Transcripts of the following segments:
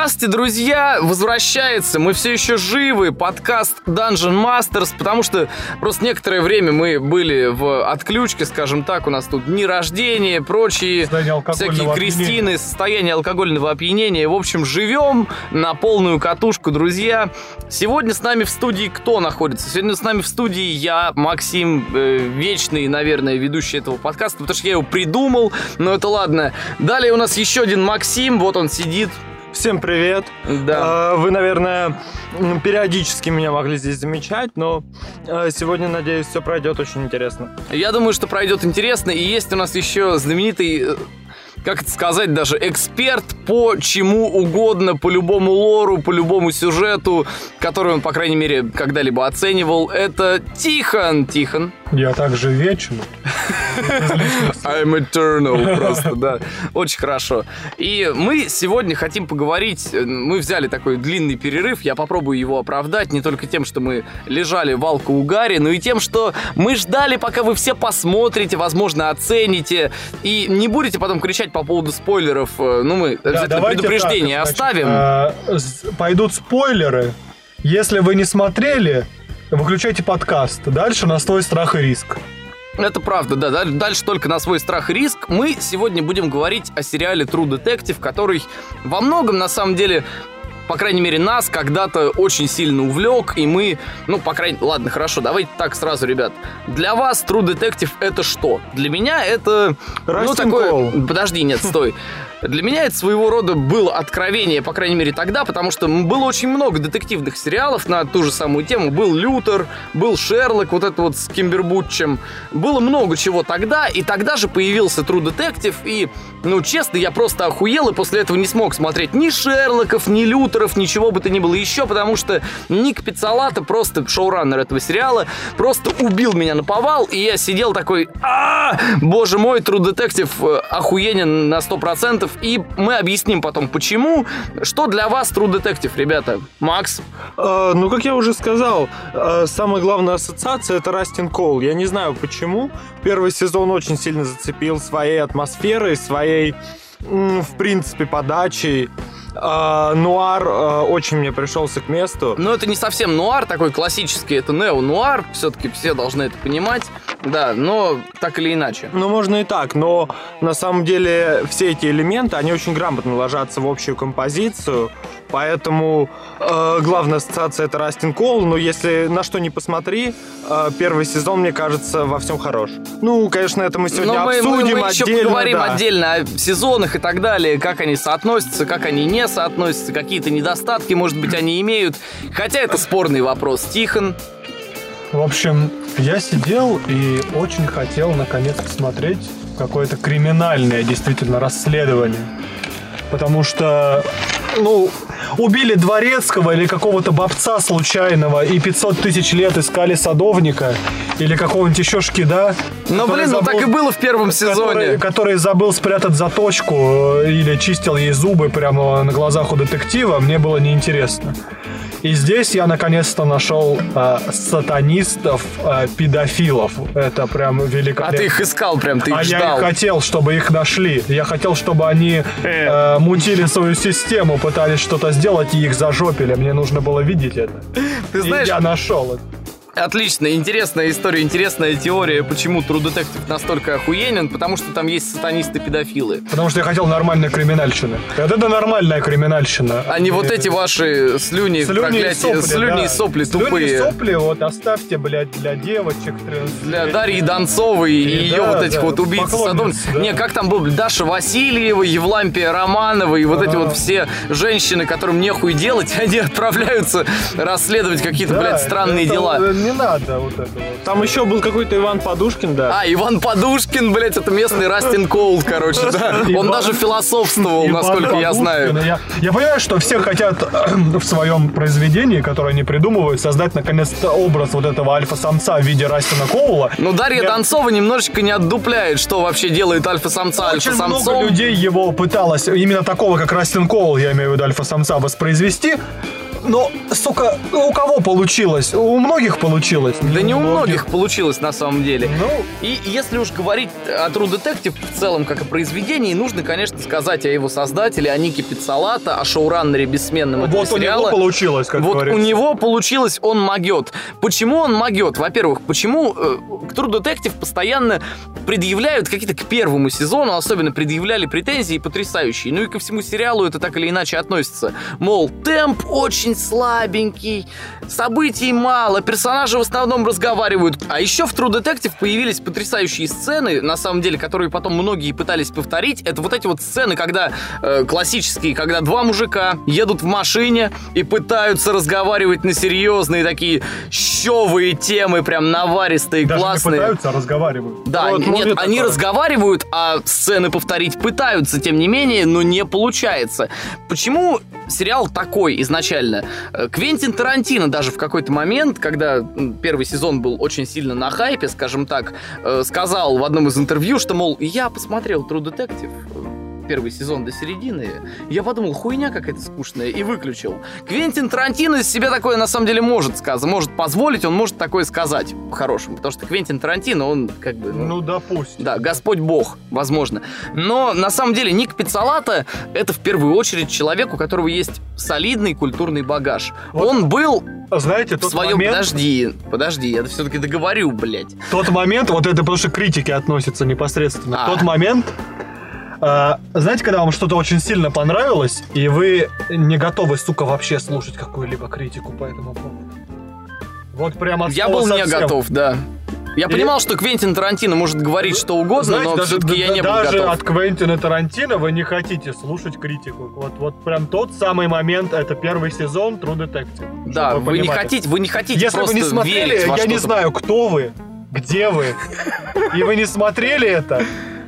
Здравствуйте, друзья! Возвращается, мы все еще живы, подкаст Dungeon Masters, потому что просто некоторое время мы были в отключке, скажем так, у нас тут дни рождения, прочие всякие крестины, состояние алкогольного опьянения. В общем, живем на полную катушку, друзья. Сегодня с нами в студии кто находится? Сегодня с нами в студии я, Максим, э, вечный, наверное, ведущий этого подкаста, потому что я его придумал, но это ладно. Далее у нас еще один Максим, вот он сидит, Всем привет. Да. А, вы, наверное, периодически меня могли здесь замечать, но а, сегодня, надеюсь, все пройдет очень интересно. Я думаю, что пройдет интересно. И есть у нас еще знаменитый э, как это сказать, даже эксперт по чему угодно, по любому лору, по любому сюжету, который он, по крайней мере, когда-либо оценивал. Это Тихон. Тихон. Я также вечен. I'm eternal просто, да. Очень хорошо. И мы сегодня хотим поговорить, мы взяли такой длинный перерыв, я попробую его оправдать не только тем, что мы лежали в алко-угаре, но и тем, что мы ждали, пока вы все посмотрите, возможно, оцените, и не будете потом кричать по поводу спойлеров. Э, ну, мы да, обязательно предупреждение так, оставим. Значит, э, пойдут спойлеры. Если вы не смотрели, выключайте подкаст. Дальше на свой страх и риск. Это правда, да. Дальше только на свой страх и риск. Мы сегодня будем говорить о сериале True Detective, который во многом, на самом деле, по крайней мере, нас когда-то очень сильно увлек, и мы, ну, по крайней ладно, хорошо, давайте так сразу, ребят. Для вас True Detective это что? Для меня это, ну, такое... Подожди, нет, стой. Для меня это своего рода было откровение, по крайней мере тогда, потому что было очень много детективных сериалов на ту же самую тему. Был Лютер, был Шерлок, вот это вот с Кимбербутчем. Было много чего тогда, и тогда же появился True Detective, и, ну, честно, я просто охуел, и после этого не смог смотреть ни Шерлоков, ни Лютеров, ничего бы то ни было еще, потому что Ник Пиццалата, просто шоураннер этого сериала, просто убил меня на повал, и я сидел такой, а боже мой, True Detective э, охуенен на 100%, детектив, и мы объясним потом, почему. Что для вас True Detective, ребята? Макс? Э, ну, как я уже сказал, э, самая главная ассоциация это Растин Коул. Я не знаю почему. Первый сезон очень сильно зацепил своей атмосферой, своей, в принципе, подачей. Э, нуар э, очень мне пришелся к месту. Но это не совсем нуар такой классический, это нео-нуар, все-таки все должны это понимать. Да, но так или иначе. Ну, можно и так, но на самом деле все эти элементы, они очень грамотно ложатся в общую композицию, поэтому э, главная ассоциация это Растин Кол, но если на что не посмотри, э, первый сезон, мне кажется, во всем хорош. Ну, конечно, это мы сегодня но мы, обсудим мы, мы еще отдельно. поговорим да. отдельно о сезонах и так далее, как они соотносятся, как они не соотносятся, какие-то недостатки, может быть, они имеют. Хотя это спорный вопрос. Тихон, в общем, я сидел и очень хотел наконец посмотреть какое-то криминальное действительно расследование. Потому что, ну, убили дворецкого или какого-то бабца случайного и 500 тысяч лет искали садовника или какого-нибудь еще шкида. Ну, блин, забыл, ну так и было в первом сезоне. Который, который забыл спрятать заточку э, или чистил ей зубы прямо на глазах у детектива, мне было неинтересно. И здесь я наконец-то нашел э, сатанистов, э, педофилов. Это прям великолепно. А ты их искал прям, ты их а ждал. я хотел, чтобы их нашли. Я хотел, чтобы они э, мутили свою систему, пытались что-то сделать и их зажопили. Мне нужно было видеть это. Ты знаешь, и я нашел это. Отлично, интересная история, интересная теория, почему True Detective настолько охуенен, потому что там есть сатанисты-педофилы. Потому что я хотел нормальной криминальщины. Вот это нормальная криминальщина. А не вот эти ваши слюни, слюни проклятия, сопли, слюни да. и сопли слюни тупые. Слюни и сопли вот оставьте, блядь, для девочек. Для Дарьи Донцовой и, и ее да, вот этих да, вот убийц садом. Да. Не, как там был Даша Васильева, Евлампия Романова и вот а. эти вот все женщины, которым нехуй делать, они отправляются расследовать какие-то, да, блядь, странные это, дела не надо вот это вот. Там еще был какой-то Иван Подушкин, да. А, Иван Подушкин, блядь, это местный Растин Коул, короче, да. Он даже философствовал, насколько я знаю. Я понимаю, что все хотят в своем произведении, которое они придумывают, создать наконец-то образ вот этого альфа-самца в виде Растина Коула. Ну, Дарья Донцова немножечко не отдупляет, что вообще делает альфа-самца альфа-самцом. Очень много людей его пыталось, именно такого, как Растин Коул, я имею в виду альфа-самца, воспроизвести, Но, сука, у кого получилось? У многих получилось. Да не у многих получилось на самом деле. Ну, И если уж говорить о True Detective в целом как о произведении, нужно, конечно, сказать о его создателе, о Нике Пиццалата, о шоураннере бессменном этого вот у сериала. него получилось, как вот говорится. у него получилось, он могет. Почему он могет? Во-первых, почему э, к True Detective постоянно предъявляют какие-то к первому сезону, особенно предъявляли претензии потрясающие. Ну и ко всему сериалу это так или иначе относится. Мол, темп очень слабенький, событий мало, персонажи в основном разговаривают. А еще в True Detective появились потрясающие сцены, на самом деле, которые потом многие пытались повторить. Это вот эти вот сцены, когда э, классические, когда два мужика едут в машине и пытаются разговаривать на серьезные такие щевые темы, прям наваристые, Даже классные. не пытаются, а разговаривают. Да, Вот, нет, они такое. разговаривают, а сцены повторить пытаются, тем не менее, но не получается. Почему сериал такой изначально? Э, Квентин Тарантино даже в какой-то момент, когда первый сезон был очень сильно на хайпе, скажем так, э, сказал в одном из интервью, что, мол, я посмотрел True Detective, э, первый сезон до середины, я подумал, хуйня какая-то скучная, и выключил. Квентин Тарантино из себя такое на самом деле может сказать, может позволить, он может такое сказать по-хорошему, потому что Квентин Тарантино, он как бы... ну, Ну, допустим. да, Господь Бог, возможно. Но на самом деле Ник Пиццалата это в первую очередь человек, у которого есть солидный культурный багаж. Вот. Он был Знаете, в тот своем... момент, Подожди, подожди, я все-таки договорю, блядь. тот момент, вот это потому что к критике относится непосредственно. А. Тот момент, э, знаете, когда вам что-то очень сильно понравилось, и вы не готовы, сука, вообще слушать какую-либо критику по этому поводу. Вот прям от Я был не совсем. готов, да. Я И- понимал, что Квентин Тарантино может говорить что угодно, Знаете, но даже, все-таки я не был даже готов. от Квентина Тарантино вы не хотите слушать критику. Вот, вот прям тот самый момент, это первый сезон True Detective. Да, Чтобы вы не хотите, вы не хотите Если просто вы не смотрели, я не знаю, кто вы, где вы, и вы не смотрели это,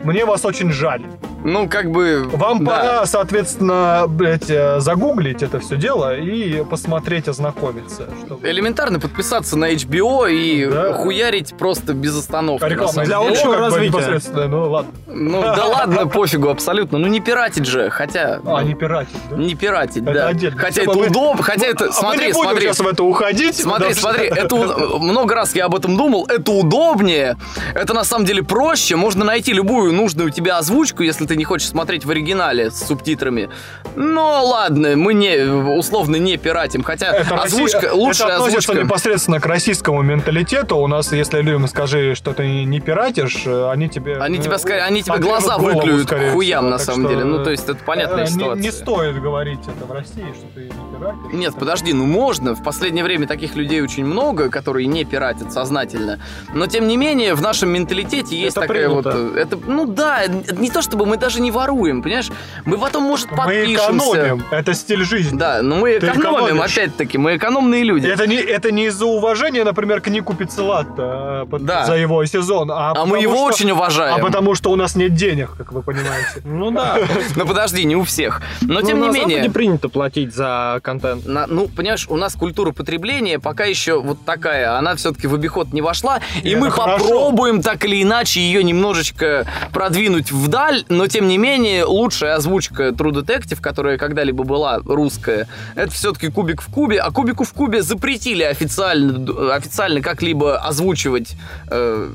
мне вас очень жаль. Ну, как бы... Вам да. пора, соответственно, блядь, э, загуглить это все дело и посмотреть, ознакомиться. Чтобы... Элементарно подписаться на HBO и Да. хуярить просто без остановки. А реклама Для общего развития. непосредственно, Ну ладно. Ну, да ладно, пофигу абсолютно. Ну, не пиратить же, хотя... А, не пиратить, да? Не пиратить, да. Хотя это удобно, хотя это... А смотри, смотри. сейчас в это уходить. Смотри, смотри, это много раз я об этом думал. Это удобнее, это на самом деле проще. Можно найти любую нужную тебе озвучку, если ты не хочешь смотреть в оригинале с субтитрами. Но ладно, мы не условно не пиратим, хотя Это озвучка Россия- лучшая это относится озвучка. непосредственно к российскому менталитету. У нас, если людям скажи, что ты не пиратишь, э, они тебе... Они э, тебя, скорее, они тебе глаза выклюют к хуям, всего. на самом что, деле. Ну, то есть, это понятная э, не- ситуация. Не, стоит говорить это в России, что ты не пиратишь. Нет, подожди, ну можно. В последнее время таких людей очень много, которые не пиратят сознательно. Но тем не менее, в нашем менталитете есть Это такая принято. вот. э, Это, ну да, не то чтобы мы даже не воруем, понимаешь? Мы потом, может, Мы подпишемся. экономим. Это стиль жизни. Да, но мы Ты экономим, опять-таки, мы экономные люди. Это не, это не из-за уважения, например, к Нику Пиццелатто, под- Да. за его сезон, а, А мы его что- очень уважаем. А потому что у нас нет денег, как вы понимаете. Ну да. Ну подожди, не у всех. Но Ну, тем не на менее. Западе принято платить за контент. ну, понимаешь, у нас культура потребления пока еще вот такая, она все-таки в обиход не вошла, и, мы попробуем так или иначе ее немножечко продвинуть вдаль, но тем не менее лучшая озвучка True Detective, которая когда-либо была русская, это все-таки Кубик в Кубе, а Кубику в Кубе запретили официально, официально как-либо озвучивать э,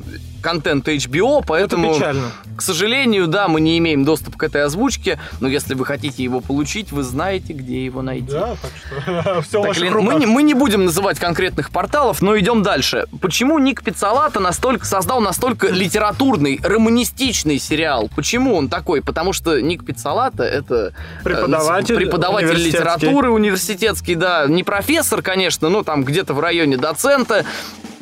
контент HBO, поэтому... Это печально. К сожалению, да, мы не имеем доступа к этой озвучке, но если вы хотите его получить, вы знаете, где его найти. Да, так что все Так или- мы, не, мы не будем называть конкретных порталов, но идем дальше. Почему Ник Пиццалата настолько создал настолько литературный, романистичный сериал? Почему он такой? Потому что Ник Пиццалата это э, Преподаватель преподаватель университетский. литературы университетский, да, не профессор, конечно, но там где-то в районе доцента.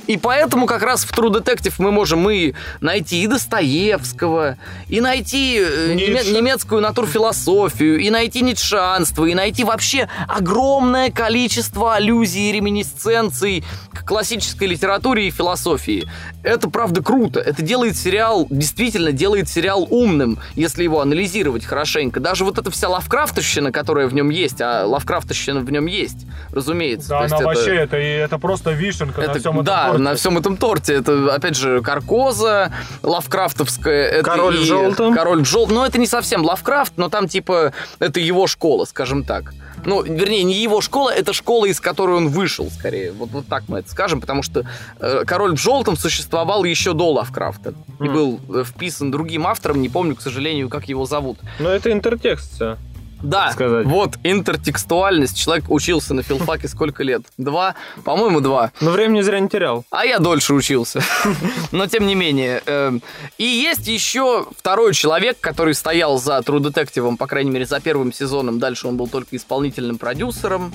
И поэтому как раз в True Detective мы можем и найти и Достоевского, и найти э, Ницше. немецкую натурфилософию, и найти ницшанство, и найти вообще огромное количество аллюзий и реминисценций к классической литературе и философии. Это правда круто. Это делает сериал, действительно делает сериал умным, если его анализировать хорошенько. Даже вот эта вся лавкрафтовщина, которая в нем есть, а лавкрафтовщина в нем есть, разумеется. Да, она это- вообще, это, это просто вишенка на это, всем этом да. На всем этом торте. Это, опять же, Каркоза, Лавкрафтовская. это Король в и желтом. Король в желтом. Но это не совсем Лавкрафт, но там, типа, это его школа, скажем так. Ну, вернее, не его школа, это школа, из которой он вышел, скорее. Вот, вот так мы это скажем, потому что э, Король в желтом существовал еще до Лавкрафта. И Мгм. был э, вписан другим автором, не помню, к сожалению, как его зовут. Ну, это интертекст всё. Да, сказать. вот интертекстуальность. Человек учился на филфаке сколько лет? Два? По-моему, два. Но времени зря не терял. А я дольше учился. Но тем не менее. эм, И есть еще второй человек, который стоял за True Detective, по крайней мере, за первым сезоном. Дальше он был только исполнительным продюсером.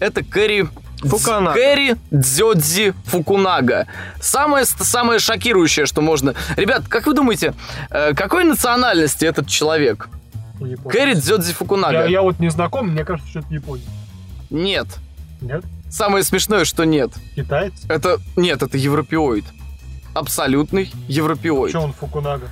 Это Кэрри... Фукунага. Кэрри Дзёдзи Фукунага. Самое, самое шокирующее, что можно... Ребят, как вы думаете, э, какой национальности этот человек? Японец. Кэрри Дзёдзи Фукунага. Я, я вот не знаком, мне кажется, что это японец. Нет. Нет? Самое смешное, что нет. Китаец? Это... Нет, это европеоид. Абсолютный европеоид. Че он Фукунага?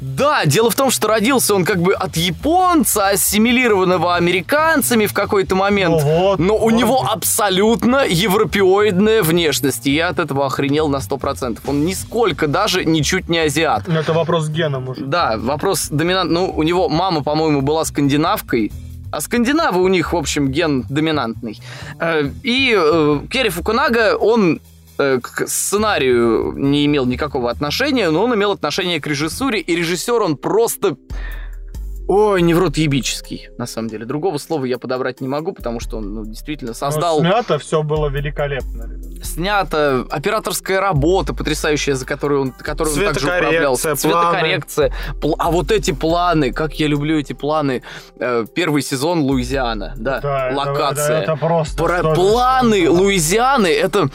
Да, дело в том, что родился он как бы от японца, ассимилированного американцами в какой-то момент. Ну вот. Но у вот. него абсолютно европеоидная внешность. И я от этого охренел на 100%. Он нисколько даже ничуть не азиат. Ну, Это вопрос с геном уже. Да, вопрос доминант. Ну, у него мама, по-моему, была скандинавкой. А скандинавы у них, в общем, ген доминантный. Э, И э, Керри Фукунага, он к сценарию не имел никакого отношения, но он имел отношение к режиссуре, и режиссер он просто... Ой, невротъебический, на самом деле. Другого слова я подобрать не могу, потому что он ну, действительно создал... Но снято все было великолепно. ребят. снято, операторская работа потрясающая, за которую он, которой он также управлялся. Цветокоррекция. Пл- а вот эти планы, как я люблю эти планы. Э, Первый сезон Луизиана, да, Да, локация. Это, это просто... Про- планы Луизианы, это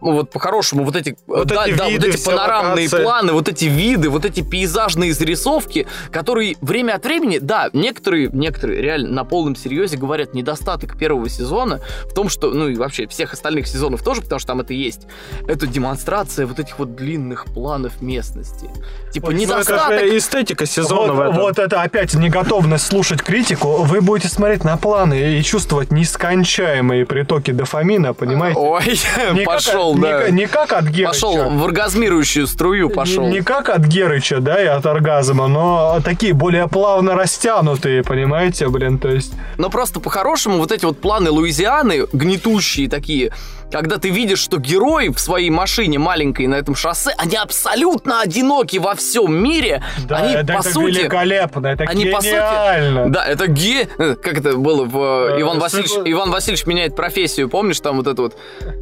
вот по-хорошему, вот эти, Вот да, эти да, виды, вот эти панорамные локации. планы, вот эти виды, вот эти пейзажные зарисовки, которые время от времени, да, некоторые, некоторые реально на полном серьезе говорят, недостаток первого сезона в том, что, ну и вообще всех остальных сезонов тоже, потому что там это есть, это демонстрация вот этих вот длинных планов местности. Типа Вот, ну, это Ну, это недостаток... же эстетика сезона вот, в этом. вот это опять неготовность слушать критику. Вы будете смотреть на планы и чувствовать нескончаемые притоки дофамина, понимаете? Ой, Не как пошел, да. Не, не как от Герыча. Пошел в оргазмирующую струю, пошел. Не, не как от Герыча, да, и от оргазма, но такие более плавно растянутые, понимаете, блин, то есть... Но просто по-хорошему вот эти вот планы Луизианы, гнетущие такие, когда ты видишь, что герои в своей машине маленькой на этом шоссе, они абсолютно одиноки во всем мире. Да, они, это, по это сути... великолепно, это они, по сути, гениально. Да, это ге... э, Как это было в... э, Э, Иван с- Васильевич... Иван Васильевич меняет профессию, помнишь, там вот это вот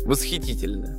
восхитительно.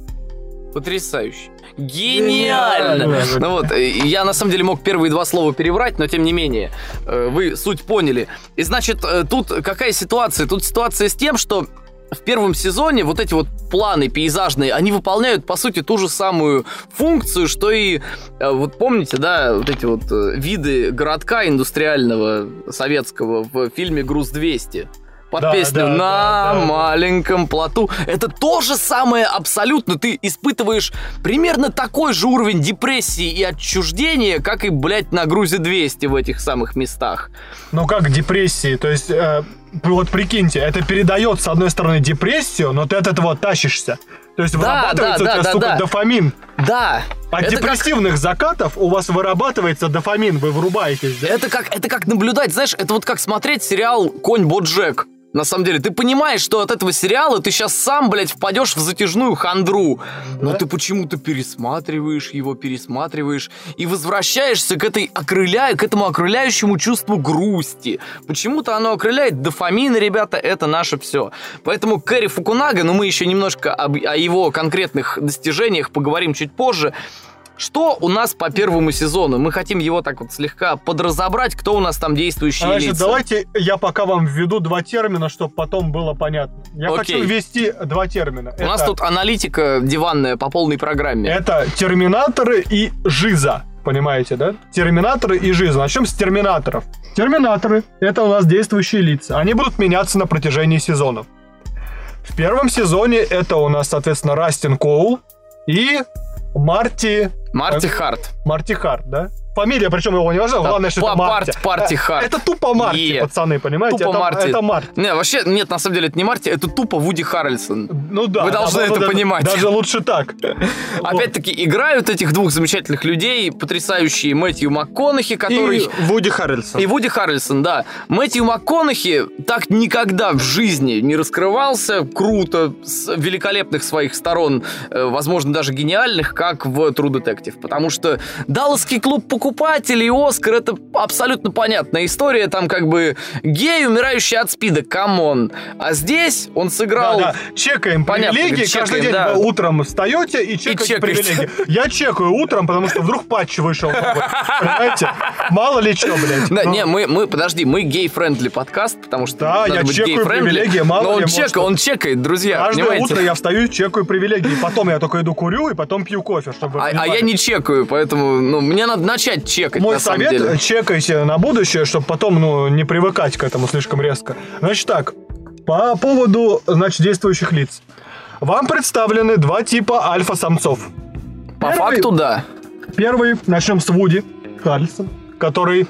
Потрясающе. Гениально! Гениально. Ну вот, э, я на самом деле мог первые два слова переврать, но тем не менее, э, вы суть поняли. И значит, э, тут какая ситуация? Тут ситуация с тем, что в первом сезоне вот эти вот планы пейзажные, они выполняют, по сути, ту же самую функцию, что и, э, вот помните, да, вот эти вот э, виды городка индустриального советского в фильме «Груз-200». Под Да, песню да, «На да, да, маленьком плоту». Это то же самое абсолютно. Ты испытываешь примерно такой же уровень депрессии и отчуждения, как и, блядь, на «Грузе-200» в этих самых местах. Ну как депрессии, то есть... э, вот прикиньте, это передает, с одной стороны, депрессию, но ты от этого тащишься. То есть Да, вырабатывается да, у тебя, да, сука, да. дофамин. Да. От это как- депрессивных закатов у вас вырабатывается дофамин, вы врубаетесь. да? Это как, это как наблюдать, знаешь, это вот как смотреть сериал «Конь Боджек». На самом деле, ты понимаешь, что от этого сериала ты сейчас сам, блядь, впадешь в затяжную хандру. Но Да. ты почему-то пересматриваешь его, пересматриваешь и возвращаешься к этой окрыля... к этому окрыляющему чувству грусти. Почему-то оно окрыляет дофамин, ребята, это наше все. Поэтому Кэрри Фукунага, ну мы еще немножко об- о его конкретных достижениях поговорим чуть позже. Что у нас по первому сезону? Мы хотим его так вот слегка подразобрать, кто у нас там действующие Значит, лица. давайте я пока вам введу два термина, чтобы потом было понятно. Я Окей. хочу ввести два термина. У нас тут аналитика диванная по полной программе. Это терминаторы и жиза. Понимаете, да? Терминаторы и жиза. Начнем с терминаторов. Терминаторы — это у нас действующие лица. Они будут меняться на протяжении сезонов. В первом сезоне это у нас, соответственно, Растин Коул и Марти... Марти Харт. Марти Харт, да? Фамилия, причем его не важна, Да, главное, что это па- Марти. парт- Парти Э, Харт. Это тупо Марти, Е. пацаны, понимаете? Тупо это, Марти. Это Марти. Не, вообще, нет, на самом деле, это не Марти, это тупо Вуди Харрельсон. Ну да. Вы должны это да, понимать. Даже лучше так. Опять-таки, играют этих двух замечательных людей, потрясающие Мэтью МакКонахи, который... И Вуди Харрельсон. И Вуди Харрельсон, да. Мэтью МакКонахи так никогда в жизни не раскрывался круто, с великолепных своих сторон, э, возможно, даже гениальных, как в True Detective. Потому что Далласский клуб покупателей и Оскар — это абсолютно понятная история. Там как бы гей, умирающий от спида, come on. А здесь он сыграл... Да, да. Чекаем Понятно, привилегии. чекаем, Каждый день да. вы утром встаете и чекаете чекаете. привилегии. Я чекаю утром, потому что вдруг патч вышел. Понимаете? Мало ли что, блядь. Да, Ну, не, мы, мы, подожди, мы gay-friendly подкаст, потому что Да, я чекаю привилегии, мало он, ли, чека, может, он чекает, друзья, Каждое утро я встаю и чекаю привилегии. Потом я только иду курю, и потом пью кофе, чтобы... А, а я не чекаю, поэтому ну, мне надо начать чекать, Мой на совет, деле. чекайте на будущее, чтобы потом, ну, не привыкать к этому слишком резко. Значит так, по поводу, значит, действующих лиц. Вам представлены два типа альфа-самцов. По первый- факту, да. Первый, начнем с Вуди Харрельсон, который...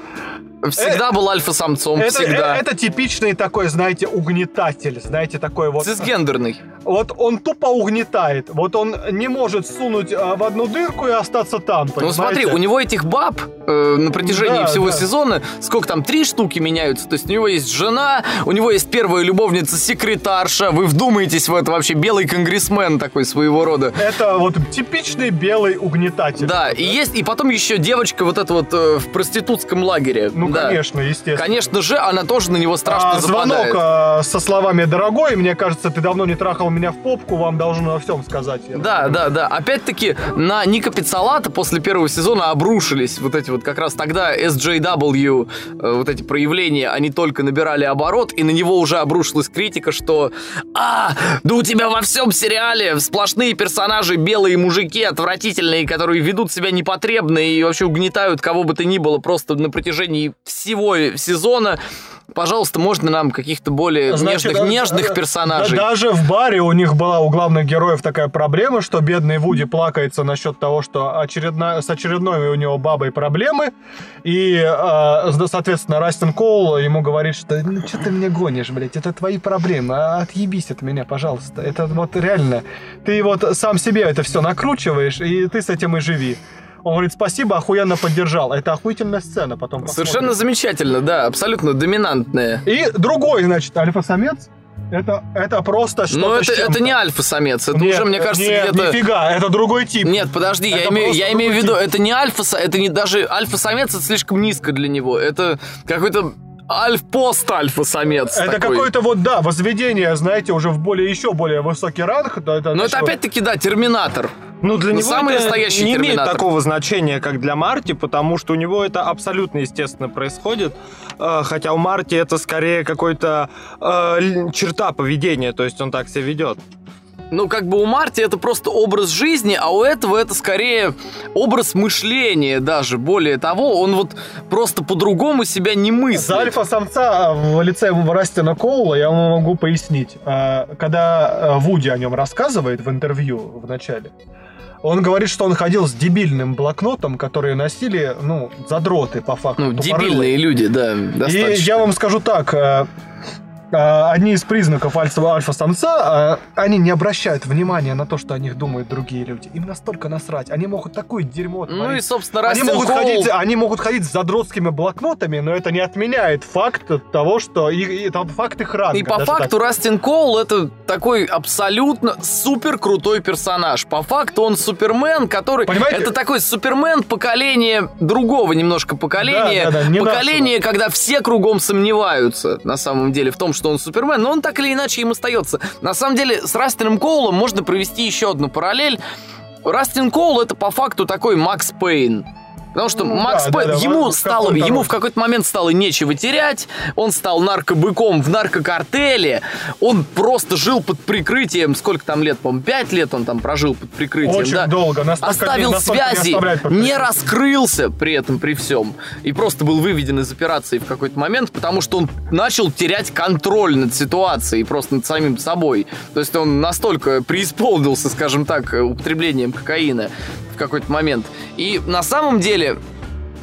Всегда был альфа-самцом, Это, всегда. э- это типичный такой, знаете, угнетатель, знаете, такой вот... Цисгендерный. Вот он тупо угнетает. Вот он не может сунуть а, в одну дырку и остаться там, Ну понимаете? смотри, у него этих баб э, на протяжении Да, всего да. сезона, сколько там, три штуки меняются. То есть у него есть жена, у него есть первая любовница секретарша. Вы вдумаетесь в это вообще, белый конгрессмен такой своего рода. Это вот типичный белый угнетатель. Да, и есть, и потом еще девочка вот эта вот э, в проститутском лагере. Ну, Да. конечно, естественно. Конечно же, она тоже на него страшно А, звонок а, со словами «Дорогой, мне кажется, ты давно не трахал меня в попку, вам должен во всем сказать». Да, да, да. Опять-таки, на Ника Пиццалата после первого сезона обрушились вот эти вот как раз тогда SJW, э, вот эти проявления, они только набирали оборот, и на него уже обрушилась критика, что «А, да у тебя во всем сериале сплошные персонажи, белые мужики отвратительные, которые ведут себя непотребно и вообще угнетают кого бы то ни было просто на протяжении всего сезона». Пожалуйста, можно нам каких-то более Значит, нежных, э, нежных персонажей? да- даже в баре у них была у главных героев такая проблема, что бедный Вуди плакается насчет того, что очередна- с очередной у него бабой проблемы. И, э, соответственно, Растин Коул ему говорит, что ну что ты меня гонишь, блядь, это твои проблемы, а отъебись от меня, пожалуйста. Это вот реально. Ты вот сам себе это все накручиваешь, и ты с этим и живи. Он говорит, спасибо, охуенно поддержал. Это охуительная сцена, потом посмотрим. Совершенно замечательно, да, абсолютно доминантная. И другой, значит, альфа-самец. Это, это просто что-то Но с это, это не альфа-самец, это Нет, уже, мне кажется, нет, где-то... нифига, это другой тип. Нет, подожди, я Это имею, просто я имею в виду, тип. это не альфа, это не даже альфа-самец, это слишком низко для него. Это какой-то альф-пост-альфа-самец Это такой. какое-то вот, да, возведение, знаете, уже в более, еще более высокий ранг. Да, это, Но это опять-таки, да, терминатор. Ну, для Ну, него самый это настоящий не имеет терминатор. такого значения, как для Марти, потому что у него это абсолютно естественно происходит. Э, Хотя у Марти это скорее какой-то э, черта поведения, то есть он так себя ведет. Ну, как бы у Марти это просто образ жизни, а у этого это скорее образ мышления даже. Более того, он вот просто по-другому себя не мыслит. За альфа-самца в лице Растина Коула я вам могу пояснить. А, Когда э, Вуди о нем рассказывает в интервью в начале, он говорит, что он ходил с дебильным блокнотом, который носили, ну, задроты по факту. Ну, тупорылые. дебильные люди, да, И достаточно. я вам скажу так, э, одни из признаков альфа- альфа-самца, э, они не обращают внимания на то, что о них думают другие люди. Им настолько насрать. Они могут такое дерьмо Ну и, творить. собственно, Они могут, Коул- ходить, они могут ходить с задротскими блокнотами, но это не отменяет факт того, что и, и- это факт их ранга. И по факту так. Растин Коул это такой абсолютно супер крутой персонаж. По факту он Супермен, который... Понимаете? Это такой Супермен поколения другого немножко поколения. Да, да, да, поколение, когда все кругом сомневаются на самом деле в том, что он Супермен, но он так или иначе им остается. На самом деле с Растином Коулом можно провести еще одну параллель. Растин Коул это по факту такой Макс Пейн. Потому что Ну, Макс да, Пейн, да, ему стало, ему в какой-то момент стало нечего терять, он стал наркобыком в наркокартеле, он просто жил под прикрытием, сколько там лет, по-моему, пять лет он там прожил под прикрытием, Очень да? долго. Настолько, Оставил настолько не связи, не прикрытием. раскрылся при этом, при всем. И просто был выведен из операции в какой-то момент, потому что он начал терять контроль над ситуацией, просто над самим собой. То есть он настолько преисполнился, скажем так, употреблением кокаина в какой-то момент. И на самом деле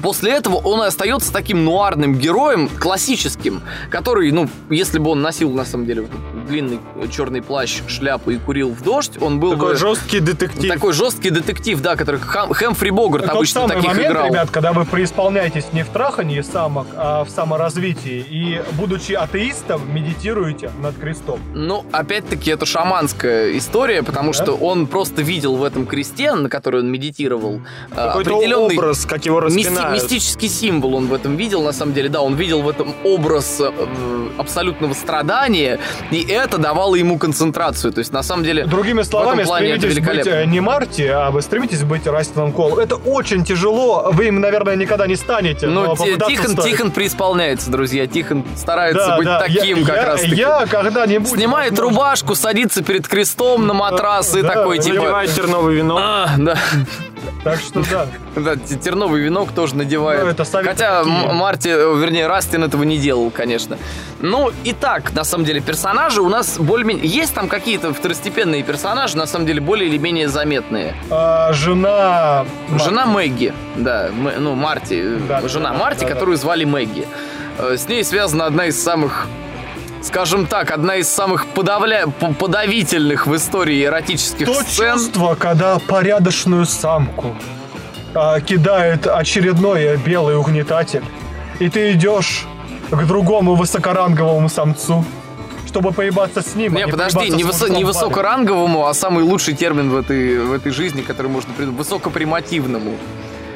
После этого он и остается таким нуарным героем, классическим, который, ну, если бы он носил, на самом деле, длинный черный плащ, шляпу и курил в дождь, он был Такой бы... жесткий детектив. Такой жесткий детектив, да, который Хам- Хэмфри Богарт Тот обычно самый таких момент, играл. ребят, когда вы преисполняетесь не в трахании самок, а в саморазвитии. И, будучи атеистом, медитируете над крестом. Ну, опять-таки, это шаманская история, потому Да. что он просто видел в этом кресте, на который он медитировал, э, Какой-то определенный образ, как его мисти- распинают. мистический символ он в этом видел, на самом деле, да, он видел в этом образ э, абсолютного страдания, и это давало ему концентрацию, то есть, на самом деле... Другими словами, плане это стремитесь быть э, не Марти, а вы стремитесь быть Растином Колом. Это очень тяжело, вы им, наверное, никогда не станете. Ну, Тихон, стоит. Тихон преисполняется, друзья. Тихон старается Да, быть да, таким я, как я, раз таки. Я когда-нибудь... Снимает возможно, рубашку, садится перед крестом на матрас и Да, такой, типа... Наливает терновый вино. А, да. Так что да. Да, терновый венок тоже надевает. Ну, это Хотя такие. Марти, э, вернее, Растин этого не делал, конечно. Ну, и так, на самом деле, персонажи у нас более-менее... Есть там какие-то второстепенные персонажи, на самом деле, более или менее заметные. А, жена... Жена Мэгги, да, ну, Марти, э, Да, жена да, Марти, да, да. которую звали Мэгги. Э, С ней связана одна из самых скажем так, одна из самых подавля... подавительных в истории эротических То сцен. чувство, когда порядочную самку а, кидает очередной белый угнетатель, и ты идешь к другому высокоранговому самцу, чтобы поебаться с ним. а Не, подожди, поебаться не, высо- не высокоранговому, а самый лучший термин в этой, в этой жизни, который можно придумать. Высокопримативному.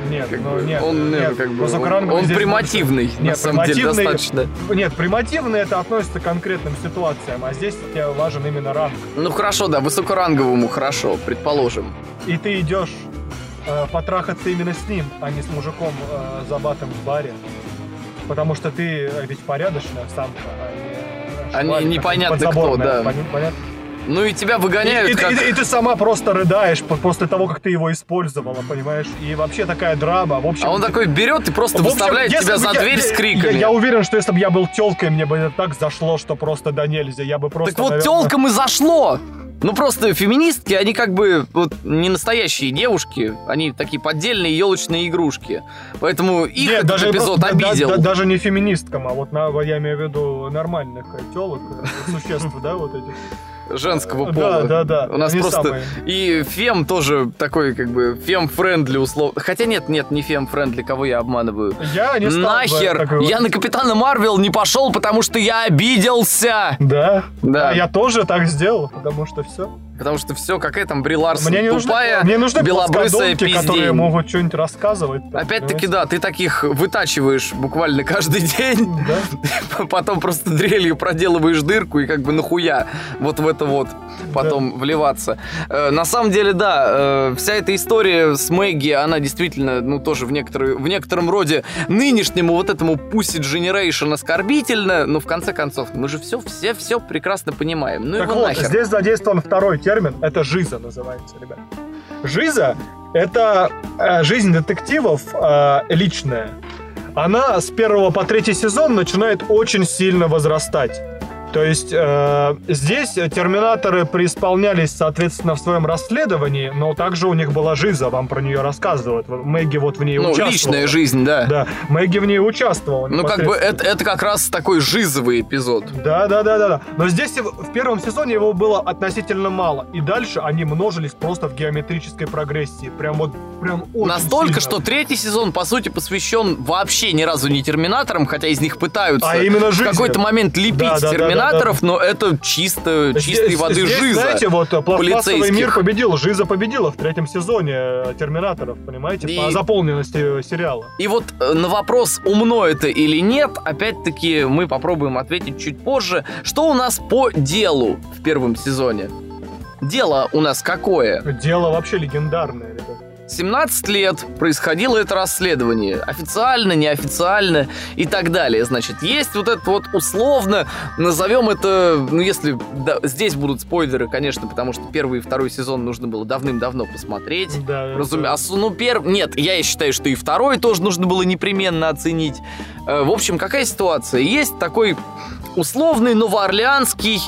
Нет, Как ну бы, нет, он, нет, ну, как бы, он, он здесь примативный, больше. на Нет, самом деле, достаточно. Нет, примативный это относится к конкретным ситуациям, а здесь тебе важен именно ранг. Ну хорошо, да, высокоранговому хорошо, предположим. И ты идешь э, потрахаться именно с ним, а не с мужиком э, забатым в баре. Потому что ты ведь порядочная самка, а не... э, А непонятно кто, да. Понятно? Ну и тебя И, выгоняют и- как... и- и ты сама просто рыдаешь по- после того, как ты его использовала, понимаешь? И вообще такая драма. В общем, А он такой берет и просто В общем, выставляет тебя за я- дверь я- с криками. Я, я уверен, что если бы я был телкой, мне бы это так зашло, что просто да нельзя. Я бы просто. Так вот, наверное, телкам и зашло. Ну просто феминистки, они как бы вот не настоящие девушки, они такие поддельные елочные игрушки. Поэтому их Нет, этот даже эпизод просто- да- обидел. да- даже не феминисткам, а вот на, я имею в виду нормальных телок, существ, да, вот этих. Женского Да, пола. да, да, У нас они просто самые. и фем тоже такой как бы fem-friendly условно. Хотя нет, нет, не fem-friendly, кого я обманываю. Я не стал бы Нахер! говорить. Я на Капитана Марвел не пошел, потому что я обиделся! Да, Да. А я тоже так сделал, потому что все. Потому что все, какая там Бри Ларсон, Мне не нужны, тупая, мне нужны белобрысая плоскодонки, которые пиздень. могут что-нибудь рассказывать. Опять-таки, да, ты таких вытачиваешь буквально каждый день, Да. потом просто дрелью проделываешь дырку и как бы нахуя вот в это вот потом вливаться. Э, На самом деле, да, э, вся эта история с Мэгги, она действительно, ну, тоже в, некоторой, в некотором роде нынешнему вот этому Pussy Generation оскорбительно, но в конце концов, мы же все, все, все прекрасно понимаем. Ну Так его вот, нахер. здесь задействован второй термин, это жиза называется, ребят. Жиза — это э, жизнь детективов э, личная. Она с первого по третий сезон начинает очень сильно возрастать. То есть э, здесь терминаторы преисполнялись, соответственно, в своем расследовании, но также у них была жиза, вам про нее рассказывают. Мэгги вот в ней Ну, участвовала. личная жизнь, да. Да, Мэгги в ней участвовала. Ну, как бы это, это как раз такой жизовый эпизод. Да, да, да, да, да. Но здесь в первом сезоне его было относительно мало. И дальше они множились просто в геометрической прогрессии. Прям вот, прям очень Настолько, сильно. что третий сезон, по сути, посвящен вообще ни разу не терминаторам, хотя из них пытаются А именно в жизни. какой-то момент лепить Да, да, да, терминаторов, да, но это чисто Здесь- чистой воды здесь, жиза. знаете, вот э, пластмассовый мир победил, жиза победила в третьем сезоне э, Терминаторов, понимаете, И- по заполненности э, сериала. И вот на вопрос, умно это или нет, опять-таки мы попробуем ответить чуть позже. Что у нас по делу в первом сезоне? Дело у нас какое? Дело вообще легендарное, ребят. 17 лет происходило это расследование. Официально, неофициально и так далее. Значит, есть вот это вот условно, назовем это, ну если да, здесь будут спойлеры, конечно, потому что первый и второй сезон нужно было давным-давно посмотреть. Да, Разумеется, ну, перв... Нет, я считаю, что и второй тоже нужно было непременно оценить. Э, В общем, какая ситуация? Есть такой условный новоорлеанский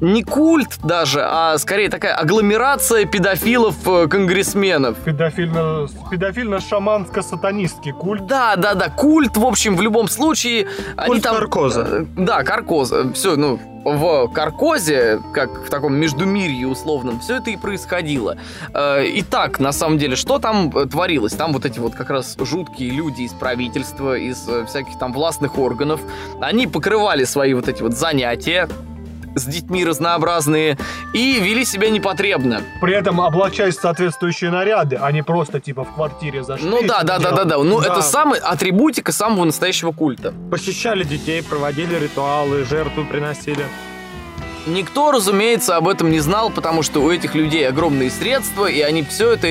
не культ даже, а скорее такая агломерация педофилов-конгрессменов. Педофильно, педофильно-шаманско-сатанистский культ. Да, да, да, культ, в общем, в любом случае. они Культ там, Каркоза. э, Да, Каркоза. Все, ну, в Каркозе, как в таком междумирье условном, все это и происходило. Э, Итак, на самом деле, что там э, творилось? Там вот эти вот как раз жуткие люди из правительства, из всяких там властных органов, они покрывали свои вот эти вот занятия с детьми разнообразные и вели себя непотребно. При этом облачаясь в соответствующие наряды, а не просто типа в квартире зашли. Ну да, да, да, да, да. Ну Да. это самый атрибутика самого настоящего культа. Похищали детей, проводили ритуалы, жертву приносили. Никто, разумеется, об этом не знал, потому что у этих людей огромные средства, и они все это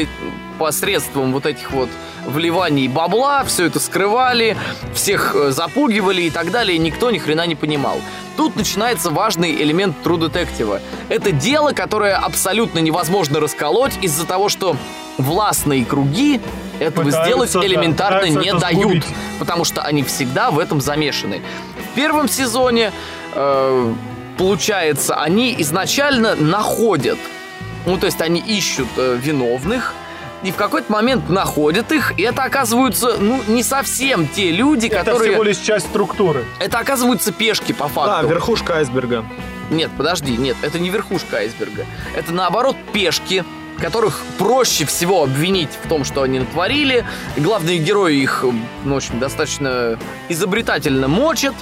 посредством вот этих вот вливаний бабла, все это скрывали, всех э, запугивали и так далее, и никто ни хрена не понимал. Тут начинается важный элемент True Detective. Это дело, которое абсолютно невозможно расколоть из-за того, что властные круги этого Пытаются, сделать да, элементарно пытаются не дают, сгубить. потому что они всегда в этом замешаны. В первом сезоне э, получается, они изначально находят, ну, то есть они ищут э, виновных, и в какой-то момент находят их, и это оказываются, ну, не совсем те люди, Это которые... всего лишь часть структуры. Это оказываются пешки, по Да, факту. верхушка айсберга. Нет, подожди, нет, это не верхушка айсберга. Это, наоборот, пешки, которых проще всего обвинить в том, что они натворили. И главные герои их, ну, в общем, достаточно изобретательно мочат,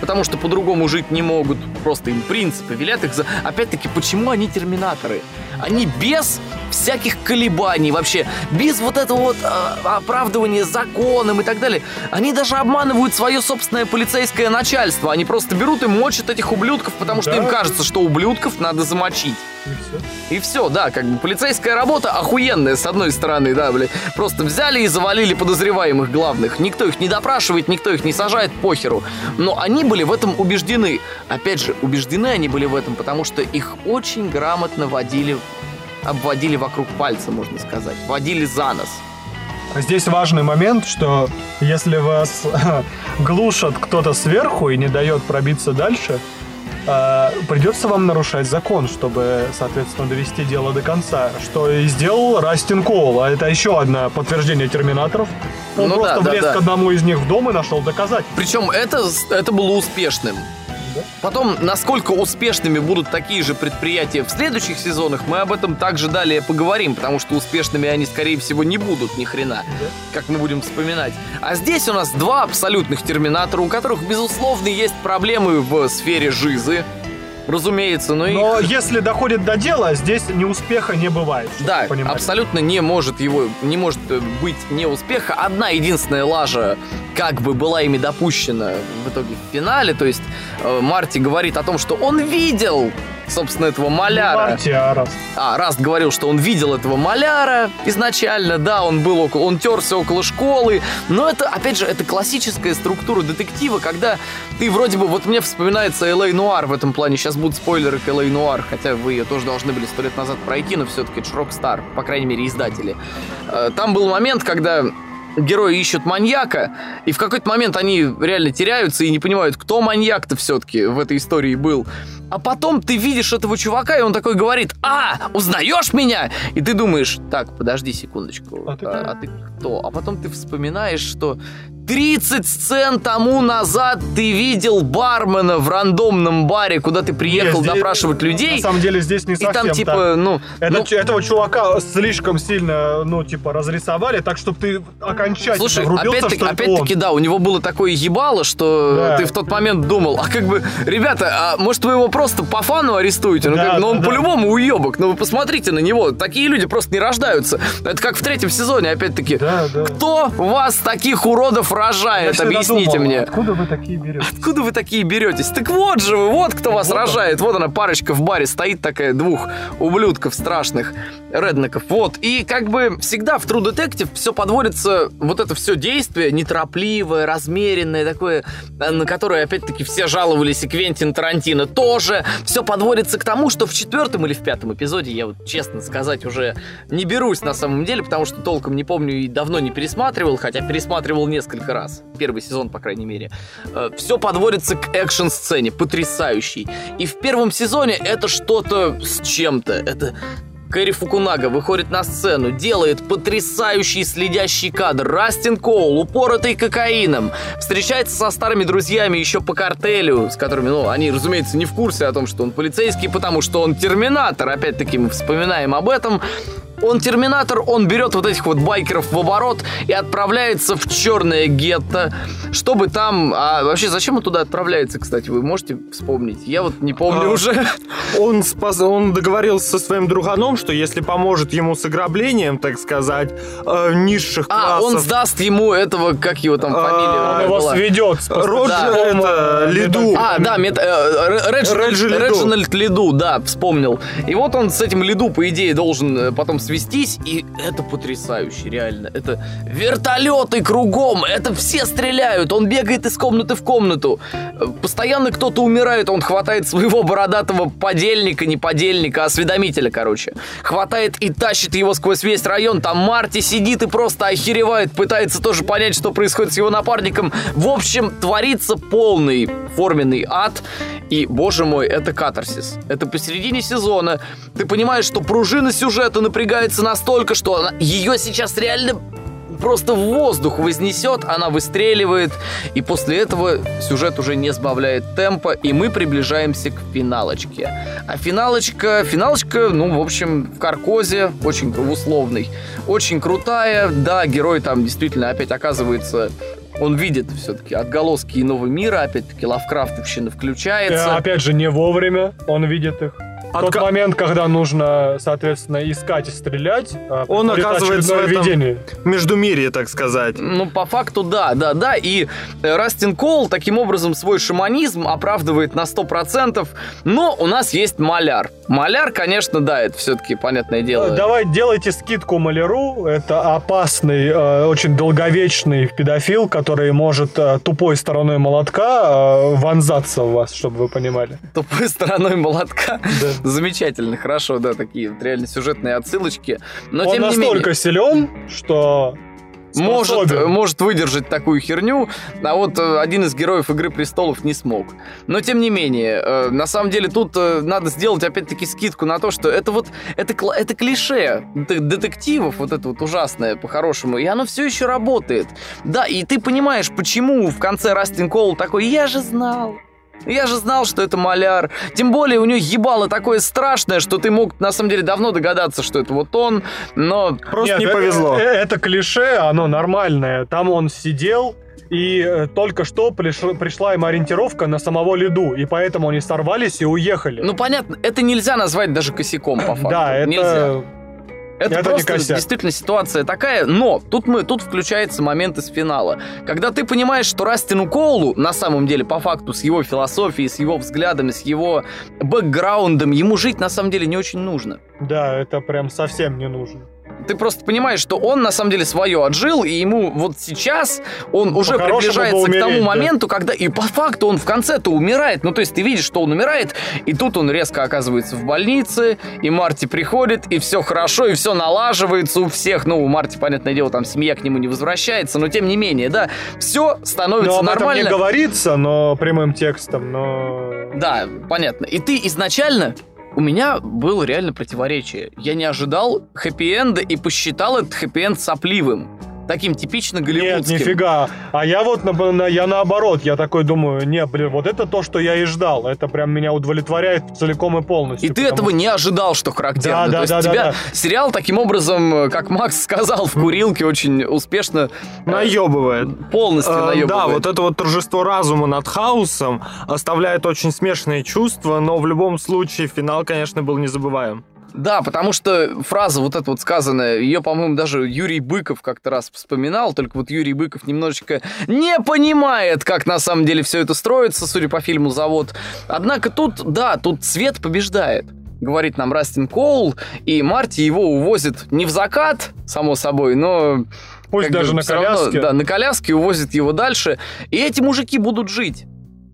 потому что по-другому жить не могут. Просто им принципы велят их за... Опять-таки, почему они терминаторы? Они без всяких колебаний вообще, без вот этого вот э, оправдывания законом и так далее. Они даже обманывают свое собственное полицейское начальство. Они просто берут и мочат этих ублюдков, потому что Да. им кажется, что ублюдков надо замочить. И все. И все, да, как бы полицейская работа охуенная, с одной стороны, да, блин. Просто взяли и завалили подозреваемых главных. Никто их не допрашивает, никто их не сажает, похеру. Но они были в этом убеждены. Опять же, убеждены они были в этом, потому что их очень грамотно водили, обводили вокруг пальца, можно сказать. Водили за нос. Здесь важный момент, что если вас глушат кто-то сверху и не дает пробиться дальше, э, придется вам нарушать закон, чтобы, соответственно, довести дело до конца. Что и сделал Растин Коул. А это еще одно подтверждение терминаторов. Он Ну просто да, да, влез да. к одному из них в дом и нашел доказать. Причем это, это было успешным. Потом, насколько успешными будут такие же предприятия в следующих сезонах, мы об этом также далее поговорим, потому что успешными они, скорее всего, не будут ни хрена, как мы будем вспоминать. А здесь у нас два абсолютных терминатора, у которых, безусловно, есть проблемы в сфере жизы. Разумеется, но, Но их... если доходит до дела, здесь неуспеха не бывает. Да, абсолютно не может его, не может э, быть неуспеха. Одна единственная лажа как бы была ими допущена в итоге в финале. То есть э, Марти говорит о том, что он видел, собственно, этого маляра. Марти, а Раст. Говорил, что он видел этого маляра изначально, да, он был около, он терся около школы, но это, опять же, это классическая структура детектива, когда ты вроде бы, вот мне вспоминается L.A. Noire в этом плане, сейчас будут спойлеры к L.A. Noire, хотя вы ее тоже должны были сто лет назад пройти, но все-таки это Rockstar, по крайней мере, издатели. Э, Там был момент, когда герои ищут маньяка, и в какой-то момент они реально теряются и не понимают, кто маньяк-то все-таки в этой истории был. А потом ты видишь этого чувака, и он такой говорит, а, узнаешь меня? И ты думаешь, так, подожди секундочку, А ты а, кто?» а ты кто? А потом ты вспоминаешь, что 30 сцен тому назад ты видел бармена в рандомном баре, куда ты приехал Нет, здесь- допрашивать людей, На самом деле здесь не и совсем там так. типа, ну... Это, ну, этого чувака слишком сильно, ну, типа, разрисовали, так, чтобы ты окончательно Слушай, врубился, опять-таки, опять-таки, да, у него было такое ебало, что Да. ты в тот момент думал, а как бы, ребята, а может вы его просто по фану арестуете? Ну, Да, как, ну он да, да. по-любому уебок, ну вы посмотрите на него, такие люди просто не рождаются. Это как в третьем сезоне, опять-таки. Да, да. Кто вас таких уродов Я рожает? всегда Объясните думал, мне. Откуда вы такие берете? Откуда вы такие беретесь? Так вот же вы, вот кто вас Вот рожает. Вот она, парочка в баре стоит такая, двух ублюдков страшных, реднеков. Вот. И как бы всегда в True Detective все подводится вот это все действие неторопливое, размеренное, такое, э, на которое, опять-таки, все жаловались, и Квентин Тарантино тоже. Все подводится к тому, что в четвертом или в пятом эпизоде, я вот, честно сказать, уже не берусь на самом деле, потому что толком не помню и давно не пересматривал, хотя пересматривал несколько раз. Первый сезон, по крайней мере. Э, все подводится к экшн-сцене, потрясающей. И в первом сезоне это что-то с чем-то. Это Кэрри Фукунага выходит на сцену, делает потрясающий следящий кадр. Растин Коул, упоротый кокаином, встречается со старыми друзьями еще по картелю, с которыми, ну, они, разумеется, не в курсе о том, что он полицейский, потому что он терминатор. Опять-таки мы вспоминаем об этом. Он терминатор, он берет вот этих вот байкеров в оборот и отправляется в черное гетто, чтобы там... А вообще, зачем он туда отправляется, кстати, вы можете вспомнить? Я вот не помню А, уже. Он, спас, он договорился со своим друганом, что если поможет ему с ограблением, так сказать, э, низших А, классов... он сдаст ему этого, как его там А, фамилия Он его была? сведет Роджер, поставщиком, это, Лиду. А, да, мет, э, Реджинальд, Реджи Лиду. Реджинальд Лиду, да, вспомнил. И вот он с этим Лиду, по идее, должен э, потом свестись, и это потрясающе, реально. Это вертолеты кругом, это все стреляют, он бегает из комнаты в комнату. Постоянно кто-то умирает, он хватает своего бородатого подельника, не подельника, а осведомителя, короче. Хватает и тащит его сквозь весь район, там Марти сидит и просто охеревает, пытается тоже понять, что происходит с его напарником. В общем, творится полный форменный ад, и, боже мой, это катарсис. Это посередине сезона. Ты понимаешь, что пружина сюжета напрягается настолько, что она, ее сейчас реально просто в воздух вознесет, она выстреливает, и после этого сюжет уже не сбавляет темпа, и мы приближаемся к финалочке. А финалочка, финалочка, ну, в общем, в Каркозе, очень условный, очень крутая, да, герой там действительно опять оказывается он видит все-таки отголоски иного мира, опять-таки Лавкрафтовщина включается. Э, Опять же, не вовремя он видит их. В тот Отка- момент, когда нужно, соответственно, искать и стрелять, а, Он оказывается в этом- видение. Междумирье, так сказать. Ну, по факту, да, да, да. И э, Растин Коул таким образом свой шаманизм оправдывает на 100%. Но у нас есть маляр. Маляр, конечно, да, это все-таки, понятное дело. Давай делайте скидку маляру. Это опасный, э, очень долговечный педофил, который может э, тупой стороной молотка э, вонзаться в вас, чтобы вы понимали. Тупой стороной молотка. Да. Замечательно, хорошо, да, такие вот реально сюжетные отсылочки. Но Он тем не настолько менее, силен, что может, способен. может выдержать такую херню, а вот э, один из героев Игры Престолов не смог. Но тем не менее, э, на самом деле тут э, надо сделать опять-таки скидку на то, что это вот это, это клише детективов, вот это вот ужасное по-хорошему, и оно все еще работает. Да, и ты понимаешь, почему в конце Растин Коул такой «Я же знал». Я же знал, что это маляр. Тем более у него ебало такое страшное, что ты мог на самом деле давно догадаться, что это вот он, но Просто Нет, не э- повезло. э- Это клише, оно нормальное. Там он сидел, и э, только что приш- пришла им ориентировка на самого Лиду, и поэтому они сорвались и уехали. Ну, понятно, это нельзя назвать даже косяком, по факту. да, это... Нельзя. Это, это не просто косяк. действительно ситуация такая, но тут мы тут включается момент из финала. Когда ты понимаешь, что Растину Коулу, на самом деле, по факту, с его философией, с его взглядами, с его бэкграундом, ему жить на самом деле не очень нужно. Да, это прям совсем не нужно. Ты просто понимаешь, что он на самом деле свое отжил, и ему вот сейчас он уже приближается бы к тому умереть, да. моменту, когда и по факту он в конце-то умирает. Ну, то есть ты видишь, что он умирает, и тут он резко оказывается в больнице, и Марти приходит, и все хорошо, и все налаживается у всех. Ну, у Марти, понятное дело, там семья к нему не возвращается, но тем не менее, да, все становится Но об этом нормально. не говорится, но прямым текстом, но... Да, понятно. И ты изначально у меня было реально противоречие. Я не ожидал хэппи-энда и посчитал этот хэппи-энд сопливым. Таким типично Нет, голливудским. нифига. А я вот, на- на- я наоборот, я такой думаю, не, блин, вот это то, что я и ждал. Это прям меня удовлетворяет целиком и полностью. И ты потому этого не ожидал, что характерно. Да, да, То есть да, да, тебя да. сериал таким образом, э, как Макс сказал, в курилке очень успешно э, Наебывает. полностью Э, наебывает. Да, вот это вот торжество разума над хаосом оставляет очень смешанные чувства, но в любом случае финал, конечно, был незабываем. Да, потому что фраза вот эта вот сказанная, ее, по-моему, даже Юрий Быков как-то раз вспоминал, только вот Юрий Быков немножечко не понимает, как на самом деле все это строится, судя по фильму «Завод». Однако тут, да, тут цвет побеждает говорит нам Растин Коул, и Марти его увозит не в закат, само собой, но Пусть как бы даже на всё равно, коляске. да, на коляске увозят его дальше. И эти мужики будут жить.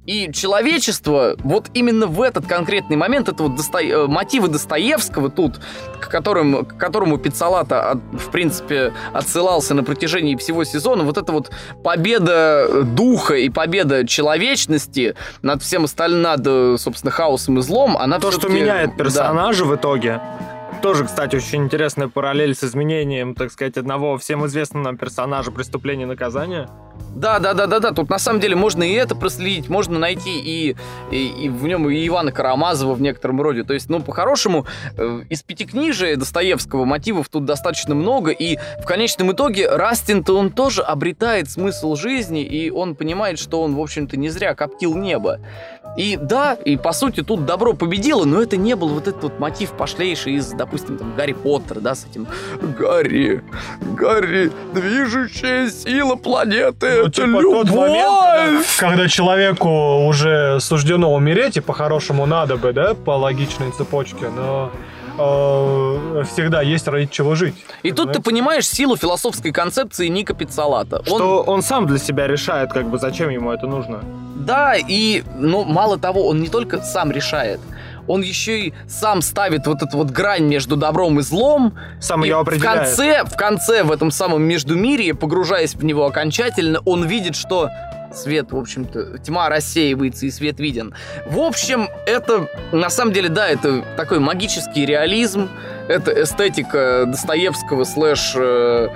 И человечество вот именно в этот конкретный момент, это вот Досто- э, мотивы Достоевского тут, к, которым, к которому Пиццалата, от- в принципе, отсылался на протяжении всего сезона, вот это вот победа духа и победа человечности над всем остальным, над, э, собственно, хаосом и злом, она То, что меняет да. персонажа в итоге. Тоже, кстати, очень интересная параллель с изменением, так сказать, одного всем известного персонажа преступления и наказания. Да, да, да, да, да. Тут на самом деле можно и это проследить, можно найти и, и, и в нем и Ивана Карамазова в некотором роде. То есть, ну, по-хорошему, э, из пятикнижия Достоевского мотивов тут достаточно много, и в конечном итоге Растин-то он тоже обретает смысл жизни, и он понимает, что он, в общем-то, не зря коптил небо. И да, и по сути тут добро победило, но это не был вот этот вот мотив пошлейший из, допустим, там, Гарри Поттера, да, с этим Гарри, Гарри, движущая сила планеты, Ну, это типа, любовь! тот момент, когда, когда человеку уже суждено умереть, и по-хорошему надо бы, да, по логичной цепочке, но э, всегда есть ради чего жить. И тут ты понимаешь силу философской концепции Ника Пиццалата. Он, Что он сам для себя решает, как бы, зачем ему это нужно. да, и, ну, мало того, он не только сам решает, он еще и сам ставит вот эту вот грань между добром и злом. Сам и ее в определяет. конце, в конце, в этом самом междумирье, погружаясь в него окончательно, он видит, что свет, в общем-то, тьма рассеивается и свет виден. В общем, это, на самом деле, да, это такой магический реализм, это эстетика Достоевского слэш э,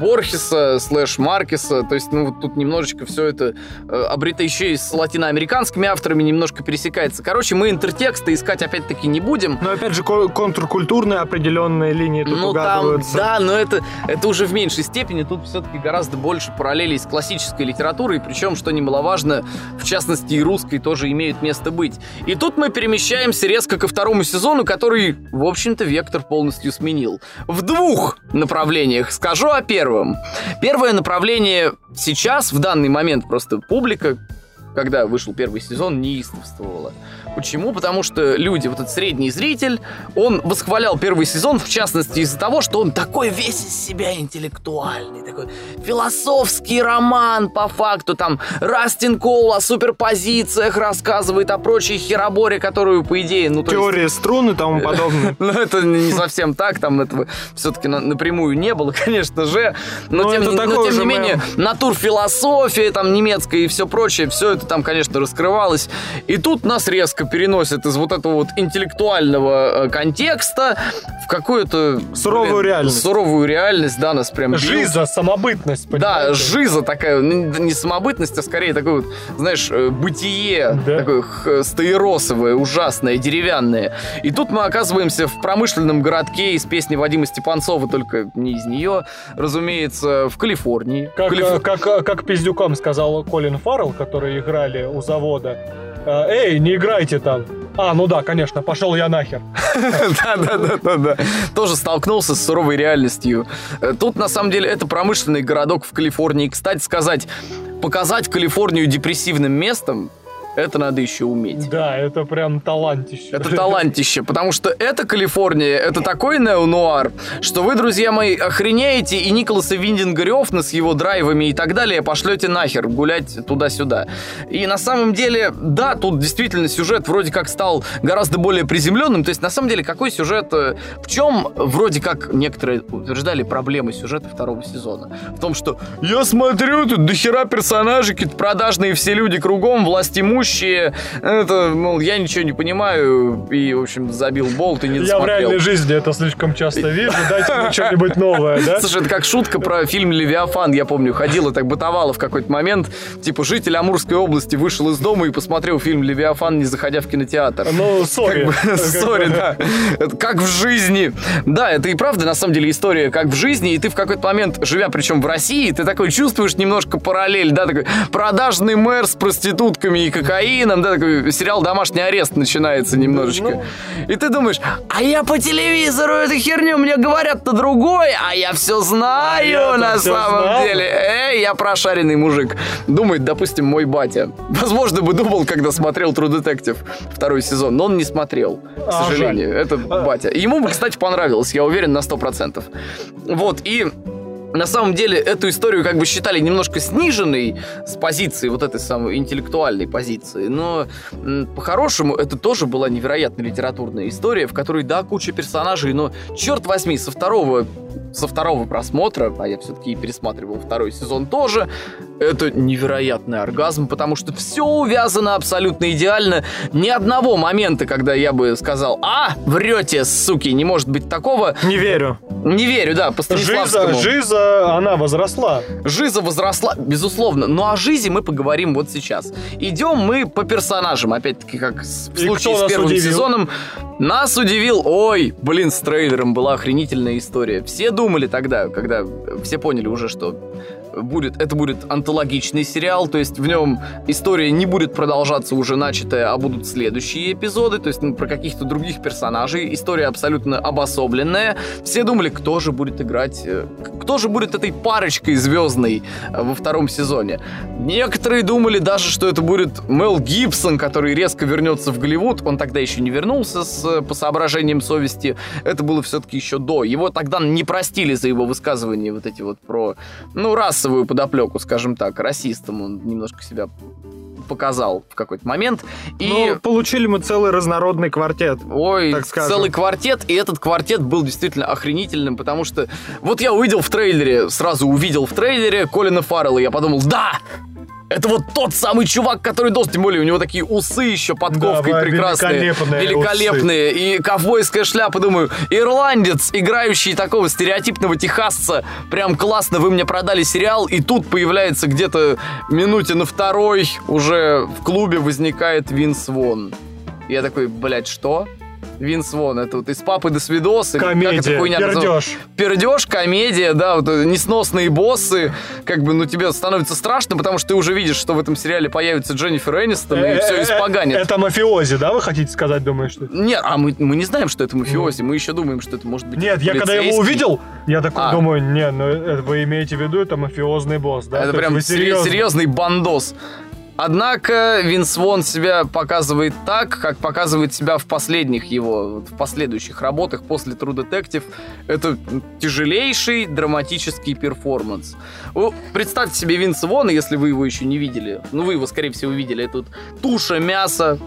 Борхеса, слэш Маркеса, то есть, ну, вот тут немножечко все это э, обрето еще и с латиноамериканскими авторами немножко пересекается. Короче, мы интертексты искать опять-таки не будем. Но опять же, ко- контркультурные определенные линии тут Ну там, да, но это, это уже в меньшей степени. Тут все-таки гораздо больше параллелей с классической литературой, причем, что немаловажно, в частности и русской тоже имеют место быть. И тут мы перемещаемся резко ко второму сезону, который, в общем-то, вектор полностью сменил. В двух направлениях. Скажу о первом. Первое направление сейчас, в данный момент, просто публика, когда вышел первый сезон, неистовствовала. Почему? Потому что люди, вот этот средний зритель, он восхвалял первый сезон, в частности, из-за того, что он такой весь из себя интеллектуальный, такой философский роман, по факту, там, Растин Коул о суперпозициях рассказывает, о прочей хероборе, которую, по идее, ну, то есть- Теория струн и тому подобное. ну, это не совсем так, там этого все-таки напрямую не было, конечно же. Но, Ну, тем, не- менее, натурфилософия там немецкая и все прочее, все это там, конечно, раскрывалось. И тут нас резко переносят из вот этого вот интеллектуального э, контекста в какую-то... Суровую блин, реальность. Суровую реальность, да, нас прям... бьют. Жиза, самобытность, Да, понимаете? жиза такая, ну, не самобытность, а скорее такое вот, знаешь, э, бытие, Да. такое х- стаиросовое, ужасное, деревянное. И тут мы оказываемся в промышленном городке из песни Вадима Степанцова, только не из нее, разумеется, в Калифорнии. Как, Калиф- э, как, э, как пиздюкам сказал Колин Фаррелл, которые играли у завода. Э, Эй, не играйте там. А, ну да, конечно, пошел я нахер. Да-да-да-да. Тоже столкнулся с суровой реальностью. Э, Тут, на самом деле, это промышленный городок в Калифорнии. Кстати сказать, показать Калифорнию депрессивным местом, это надо еще уметь. Да, это прям талантище. Это талантище, потому что это Калифорния, это такой неонуар, что вы, друзья мои, охренеете и Николаса Виндинга Рёфна с его драйвами и так далее пошлете нахер гулять туда-сюда. И на самом деле, да, тут действительно сюжет вроде как стал гораздо более приземленным. То есть, на самом деле, какой сюжет... э, В чем, вроде как некоторые утверждали, проблемы сюжета второго сезона? В том, что я смотрю, тут дохера персонажей, какие-то продажные все люди кругом, власть имущие. Это, мол, я ничего не понимаю. И, в общем, забил болт и не Я в реальной жизни это слишком часто вижу. Дайте мне что-нибудь новое, да? Слушай, это как шутка про фильм «Левиафан», я помню, ходила так бытовала в какой-то момент. Типа, житель Амурской области вышел из дома и посмотрел фильм «Левиафан», не заходя в кинотеатр. Ну, sorry. Sorry, да. Как в жизни. Да, это и правда, на самом деле, история как в жизни, и ты в какой-то момент, живя причем в России, ты такой чувствуешь немножко параллель, да, такой продажный мэр с проститутками и кокаином, да, такой сериал «Домашний арест» начинается немножечко. Ну. И ты думаешь, а я по телевизору эту херню, мне говорят-то другой, а я все знаю я-то на самом деле. Эй, я прошаренный мужик. Думает, допустим, мой батя. Возможно, бы думал, когда смотрел True Detective второй сезон, но он не смотрел, к А, сожалению. Это батя. Ему бы, кстати, понравилось, я уверен, на 100%. Вот, и на самом деле эту историю как бы считали немножко сниженной с позиции вот этой самой интеллектуальной позиции, но по-хорошему это тоже была невероятная литературная история, в которой, да, куча персонажей, но, черт возьми, со второго со второго просмотра, а я все-таки пересматривал второй сезон тоже, это невероятный оргазм, потому что все увязано абсолютно идеально. Ни одного момента, когда я бы сказал, а, врете, суки, не может быть такого. Не верю. Не верю, да, по Жиза. Жиза, она возросла. Жиза возросла, безусловно. Ну о Жизе мы поговорим вот сейчас. Идем мы по персонажам, опять-таки, как в случае с первым удивил? сезоном. Нас удивил, ой, блин, с трейлером была охренительная история. Все думали тогда, когда все поняли уже, что будет, это будет антологичный сериал, то есть в нем история не будет продолжаться уже начатая, а будут следующие эпизоды, то есть ну, про каких-то других персонажей. История абсолютно обособленная. Все думали, кто же будет играть, э, кто же будет этой парочкой звездной э, во втором сезоне. Некоторые думали даже, что это будет Мел Гибсон, который резко вернется в Голливуд. Он тогда еще не вернулся с, э, по соображениям совести. Это было все-таки еще до. Его тогда не простили за его высказывания вот эти вот про, ну, расовую подоплеку, скажем так, расистом. Он немножко себя показал в какой-то момент. И... Ну, получили мы целый разнородный квартет. Ой, так скажем. целый квартет, и этот квартет был действительно охренительным, потому что вот я увидел в трейлере, сразу увидел в трейлере Колина Фаррелла, я подумал, да, это вот тот самый чувак, который должен, тем более у него такие усы еще подковкой Да, прекрасные, великолепные великолепные, и ковбойская шляпа, думаю, ирландец, играющий такого стереотипного техасца, прям классно, вы мне продали сериал, и тут появляется где-то минуте на второй, уже в клубе возникает Винс Вон. Я такой, блядь, что? Винс Вон, это вот из папы до эта Комедия, хуйня пердеж. Пердеж, комедия, да, вот э, несносные боссы, как бы, ну, тебе становится страшно, потому что ты уже видишь, что в этом сериале появится Дженнифер Энистон, и все Э, э, испоганит. Это мафиози, да, вы хотите сказать, думаешь, что? Нет, а мы, мы не знаем, что это мафиози, мы еще думаем, что это может быть Нет, я когда его увидел, я такой А. думаю, не, ну вы имеете в виду, это мафиозный босс, да? Это прям серьезный бандос. Однако Винс Вон себя показывает так, как показывает себя в последних его, в последующих работах после True Detective. Это тяжелейший драматический перформанс. Представьте себе Винса если вы его еще не видели. Ну, вы его, скорее всего, видели. Вот туша мяса,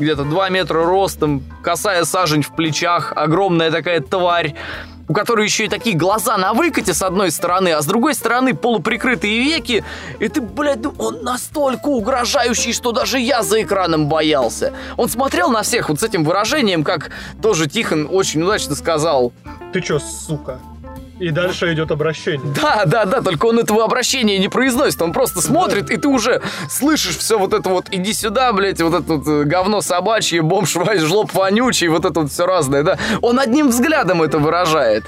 где-то 2 метра ростом, косая сажень в плечах, огромная такая тварь, у которой еще и такие глаза на выкате с одной стороны, а с другой стороны полуприкрытые веки, и ты, блядь, ну, он настолько угрожающий, что даже я за экраном боялся. Он смотрел на всех вот с этим выражением, как тоже Тихон очень удачно сказал. Ты чё, сука? И дальше идет обращение. Да, да, да, только он этого обращения не произносит, он просто смотрит, и ты уже слышишь все вот это вот, иди сюда, блядь, вот это вот э, говно собачье, бомж, жлоб вонючий, вот это вот все разное, да. Он одним взглядом это выражает.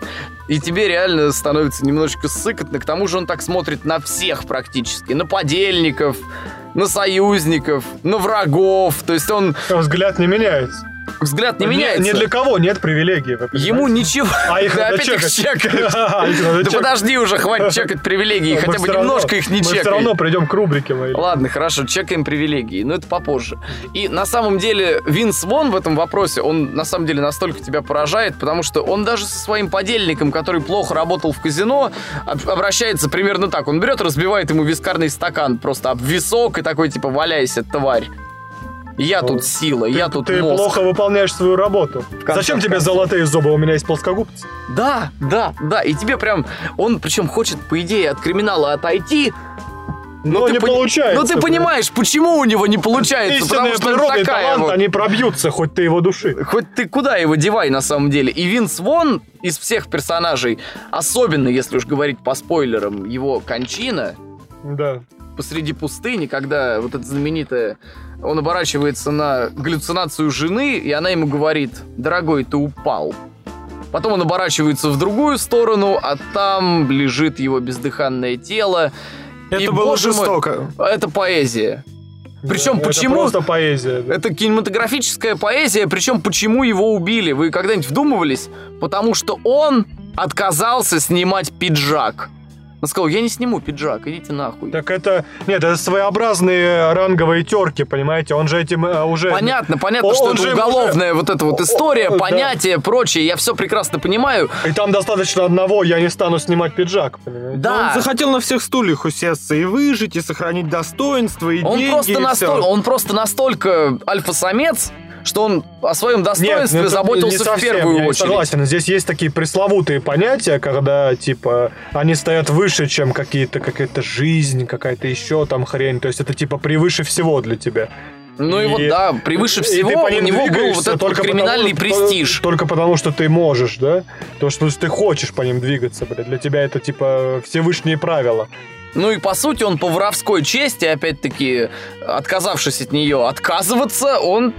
И тебе реально становится немножечко сыкотно. К тому же он так смотрит на всех практически. На подельников, на союзников, на врагов. То есть он Взгляд не меняется. Взгляд не Ни- меняется. Ни для кого нет привилегий. Ему ничего. А их Ты надо опять их чекать. чекаешь. Их надо Да чекать. подожди уже, хватит чекать привилегии, Мы хотя бы равно- немножко их не Мы чекай. все равно придем к рубрике моей. Ладно, хорошо, чекаем привилегии, но это попозже. И на самом деле Винс Вон в этом вопросе, он на самом деле настолько тебя поражает, потому что он даже со своим подельником, который плохо работал в казино, об- обращается примерно так. Он берет, разбивает ему вискарный стакан просто об висок и такой типа «валяйся, тварь». Я тут сила, я Ты- тут Ты мозг. плохо выполняешь свою работу. конце Зачем тебе золотые зубы? У меня есть плоскогубцы. Да, да, да. И тебе прям... Он причем хочет, по идее, от криминала отойти, Но ты не пони- получается. Но ты понимаешь, почему у него не получается, Истинные потому что он такая талант, вот. они пробьются, хоть ты его души. Хоть ты куда его девай на самом деле. И Винс Вон из всех персонажей, особенно если уж говорить по спойлерам, его кончина Да. посреди пустыни, когда вот это знаменитое, он оборачивается на галлюцинацию жены, и она ему говорит, дорогой, ты упал. Потом он оборачивается в другую сторону, а там лежит его бездыханное тело. Это И, было боже мой, жестоко. Это поэзия. Причем Да, почему- Это просто поэзия. да. Это кинематографическая поэзия, причем почему его убили? Вы когда-нибудь вдумывались? Потому что он отказался снимать пиджак. Он сказал, я не сниму пиджак, идите нахуй. Так это... Нет, это своеобразные ранговые терки, понимаете? Он же этим э, уже... Понятно, понятно, Он- что он это же уголовная вот эта вот история, О, о, да. понятие, прочее, я все прекрасно понимаю. И там достаточно одного, я не стану снимать пиджак, понимаете? Да, Он захотел на всех стульях усесться и выжить, и сохранить достоинство, и он деньги, просто, и всё. настолько, он просто настолько альфа-самец, что он о своем достоинстве ну, это заботился не в совсем, первую я очередь. согласен. Здесь есть такие пресловутые понятия, когда, типа, они стоят выше, чем какие-то, какая-то жизнь, какая-то еще там хрень. То есть это, типа, превыше всего для тебя. Ну и, вот И- да, превыше всего у него был вот этот вот только криминальный потому- престиж. Только потому, что ты можешь, да? То, что ты хочешь по ним двигаться, блядь. Для тебя это, типа, Всевышние правила. Ну и по сути он по воровской чести, опять-таки, отказавшись от нее отказываться, он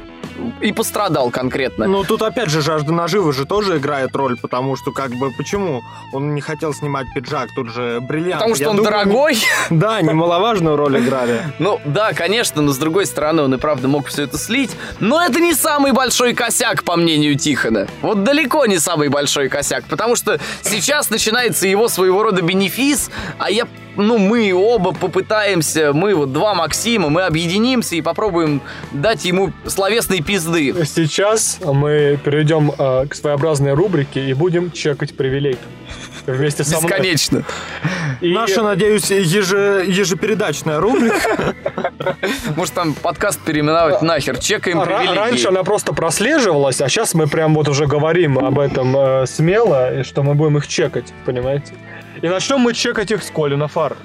и пострадал конкретно. Ну, тут опять же жажда наживы же тоже играет роль, потому что, как бы, почему он не хотел снимать пиджак, тут же бриллиант. Потому что Я он думаю, дорогой. Да, немаловажную роль играли. Ну да, конечно, но с другой стороны он и правда мог все это слить. Но это не самый большой косяк, по мнению Тихона. Вот далеко не самый большой косяк, потому что сейчас начинается его своего рода бенефис, а я, ну мы оба попытаемся, мы вот два Максима, мы объединимся и попробуем дать ему словесные пизды. Сейчас мы перейдем э, к своеобразной рубрике и будем чекать привилегии. Вместе со мной. Бесконечно. И- Наша, надеюсь, еже- ежепередачная рубрика. Может там подкаст переименовать нахер, чекаем привилегии. Раньше она просто прослеживалась, а сейчас мы прям вот уже говорим об этом э, смело, и что мы будем их чекать, понимаете? И начнем мы чекать их с Колина Фар.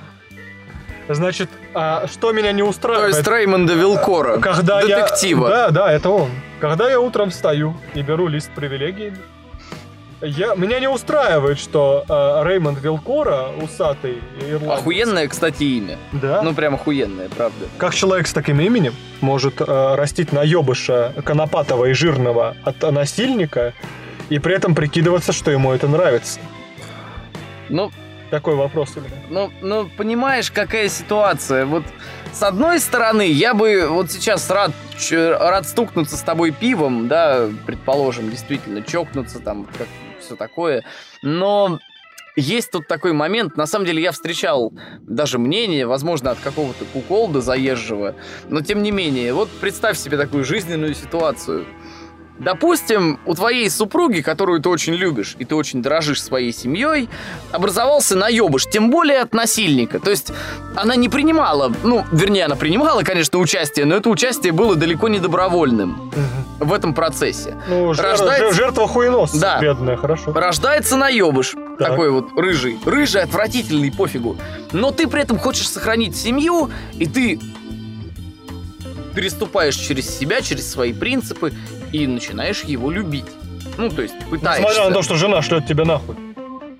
Значит, а что меня не То устраивает? есть Реймонда Вилкора, когда детектива. я... Да, да, это он. Когда я утром встаю и беру лист привилегий, я... меня не устраивает, что э, Реймонд Вилкора, усатый ирландец... Охуенное, кстати, имя. Да? Ну, прям охуенное, правда. Как человек с таким именем может э, растить наебыша конопатого и жирного от насильника и при этом прикидываться, что ему это нравится? Ну, Такой вопрос. Ну, ну, понимаешь, какая ситуация? Вот с одной стороны, я бы вот сейчас рад, рад стукнуться с тобой пивом, да, предположим, действительно, чокнуться там, как все такое. Но есть тут такой момент, на самом деле я встречал даже мнение, возможно, от какого-то куколда заезжего, но тем не менее, вот представь себе такую жизненную ситуацию. Допустим, у твоей супруги, которую ты очень любишь, и ты очень дорожишь своей семьей, образовался наебыш, тем более от насильника. То есть она не принимала, ну, вернее, она принимала, конечно, участие, но это участие было далеко не добровольным в этом процессе. Ну, жер- Рождается- жер- жертва хуенос, Да. бедная, хорошо. Рождается наебыш, Так. такой вот рыжий. Рыжий, отвратительный, пофигу. Но ты при этом хочешь сохранить семью, и ты переступаешь через себя, через свои принципы и начинаешь его любить. Ну, то есть пытаешься. Несмотря на то, что жена шлет тебя нахуй.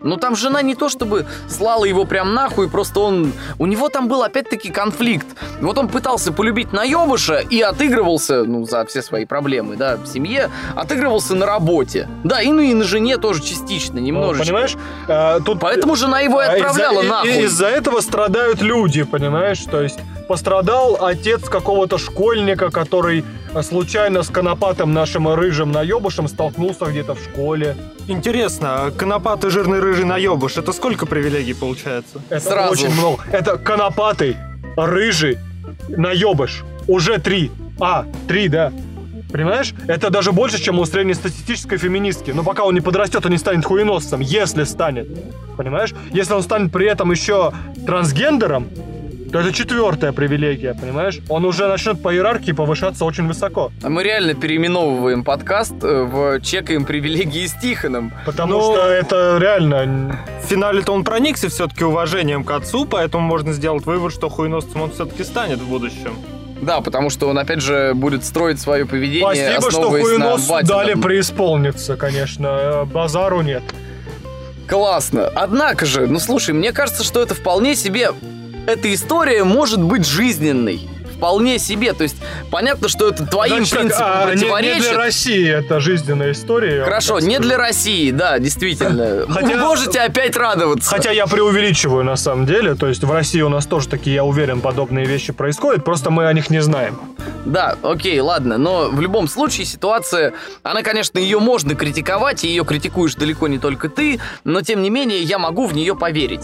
Ну там жена не то чтобы слала его прям нахуй, просто он... У него там был опять-таки конфликт. Вот он пытался полюбить наебыша и отыгрывался, ну, за все свои проблемы, да, в семье, отыгрывался на работе. Да, и ну и на жене тоже частично, Ну, немножечко. Понимаешь? А, тут Поэтому жена его и А отправляла из-за, нахуй. и- Из-за этого страдают люди, понимаешь? То есть пострадал отец какого-то школьника, который а, случайно с конопатым нашим рыжим наебышем столкнулся где-то в школе. Интересно, а конопатый жирный рыжий наебыш, это сколько привилегий получается? Это Сразу. очень много. Это конопатый, рыжий, наебыш. Уже три. А, три, да. Понимаешь? Это даже больше, чем у среднестатистической феминистки. Но пока он не подрастет, он не станет хуеносцем. Если станет. Понимаешь? Если он станет при этом еще трансгендером, то это четвертая привилегия, понимаешь? Он уже начнет по иерархии повышаться очень высоко. А мы реально переименовываем подкаст э, в «Чекаем привилегии с Тихоном». Потому Ну, что это реально... В финале-то он проникся все-таки уважением к отцу, поэтому можно сделать вывод, что хуеносцем он все-таки станет в будущем. Да, потому что он, опять же, будет строить свое поведение, Спасибо, что батином. дали преисполниться, конечно. Э, Базару нет. Классно. Однако же, ну слушай, мне кажется, что это вполне себе... Эта история может быть жизненной. Вполне себе. То есть, понятно, что это твоим Значит, так, принципам а, не- Не, противоречит. для России это жизненная история. Хорошо, не для России, да, действительно. Хотя- Вы можете опять радоваться. Хотя я преувеличиваю на самом деле, то есть в России у нас тоже такие, я уверен, подобные вещи происходят, просто мы о них не знаем. Да, окей, ладно, но в любом случае ситуация, она, конечно, ее можно критиковать, и ее критикуешь далеко не только ты, но тем не менее я могу в нее поверить.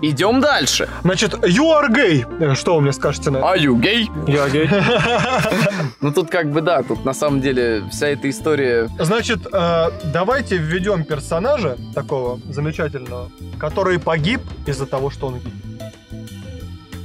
Идем дальше. Значит, you are gay. Что вы мне скажете на это? Are you gay? Я гей. Ну тут как бы да, тут на самом деле вся эта история... Значит, э, давайте введем персонажа такого замечательного, который погиб из-за того, что он гей.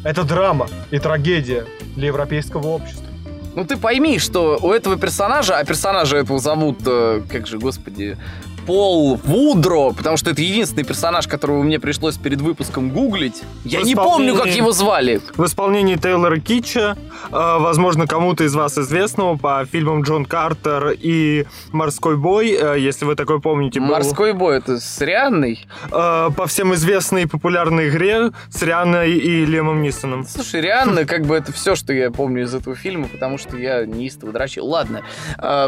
Это драма и трагедия для европейского общества. Ну ты пойми, что у этого персонажа, а персонажа этого зовут, э, как же, господи, Пол Вудро, потому что это единственный персонаж, которого мне пришлось перед выпуском гуглить. Я не помню, как его звали. В исполнении Тейлора Китча, э, возможно, кому-то из вас известного по фильмам Джон Картер и «Морской бой», э, если вы такой помните. был, Морской бой, это с Рианной? э, по всем известной и популярной игре с Рианой и Лемом Нисоном. Слушай, Рианна, как бы это все, что я помню из этого фильма, потому что я неистово дрочил. Ладно,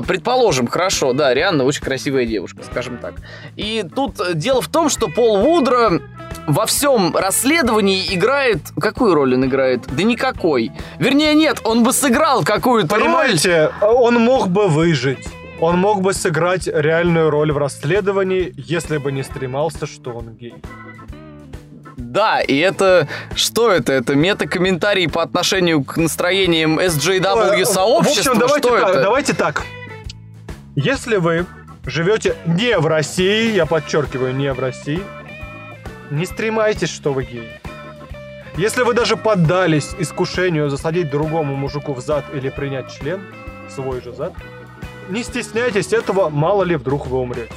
предположим, хорошо, да, Рианна очень красивая девушка, скажем так. И тут э, дело в том, что Пол Вудро во всем расследовании играет... Какую роль он играет? Да никакой. Вернее, нет, он бы сыграл какую-то роль. Понимаете, он мог бы выжить. Он мог бы сыграть реальную роль в расследовании, если бы не стремался, что он гей. Да, и это... Что это? Это мета-комментарий по отношению к настроениям SJW Ой, сообщества? В общем, давайте что так, это? давайте так. Если вы живете не в России, я подчеркиваю, не в России, не стремайтесь, что вы гей. Если вы даже поддались искушению засадить другому мужику в зад или принять член, свой же зад, не стесняйтесь этого, мало ли вдруг вы умрете.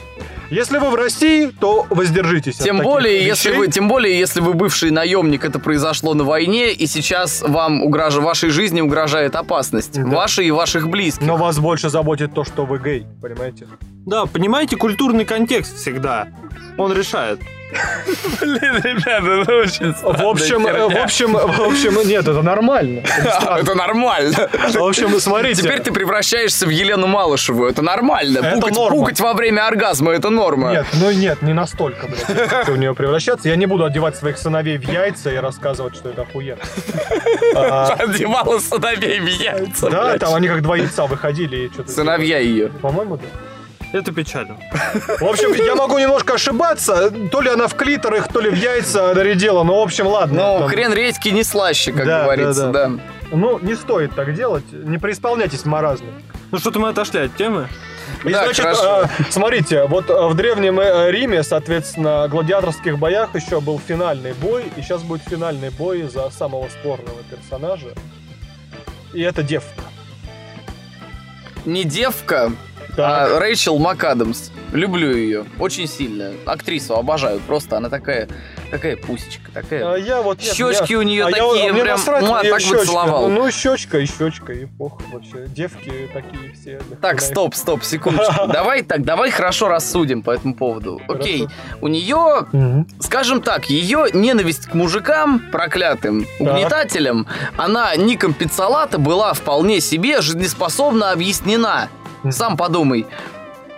Если вы в России, то воздержитесь от Тем таких более, если вещей. вы, тем более, если вы бывший наемник, это произошло на войне, и сейчас вам угрож... вашей жизни угрожает опасность. Да. Вашей и ваших близких. Но вас больше заботит то, что вы гей, понимаете? Да, понимаете, культурный контекст всегда. Он решает. Блин, ребята, это очень В общем, в общем, в общем, нет, это нормально. Это нормально. В общем, смотрите. Теперь ты превращаешься в Елену Малышеву. Это нормально. Это пукать, норма. пукать во время оргазма это норма. Нет, ну нет, не настолько, блядь, как в нее превращаться. Я не буду одевать своих сыновей в яйца и рассказывать, что это охуенно. А, Одевала сыновей в яйца. Да, там они как два яйца выходили и что-то... Сыновья ее. По-моему, да. Это печально. В общем, я могу немножко ошибаться. То ли она в клитор их, то ли в яйца нарядила. Ну, в общем, ладно. Ну, хрен редьки не слаще, как Да, говорится, да, да. Ну, не стоит так делать. Не преисполняйтесь маразмом. Ну что-то мы отошли от темы. И, Да, значит, хорошо. э, смотрите, вот э, в Древнем э, Риме, соответственно, в гладиаторских боях еще был финальный бой, и сейчас будет финальный бой за самого спорного персонажа. И это девка. Не девка, Так. а Рэйчел МакАдамс. Люблю ее. Очень сильно. Актрису обожаю. Просто она такая, такая пусечка, такая. А я вот... нет, Щечки меня- у нее а я- такие, а мне прям, насрать на муа, её так бы щёчка. целовал. Ну, щечка и щечка, и пох вообще. Девки такие все. Так, стоп, стоп, секундочку. Давай так, давай хорошо рассудим по этому поводу. Окей, у нее, скажем так, ее ненависть к мужикам, проклятым угнетателям, она ником Пиццалата была вполне себе жизнеспособно объяснена. Сам подумай.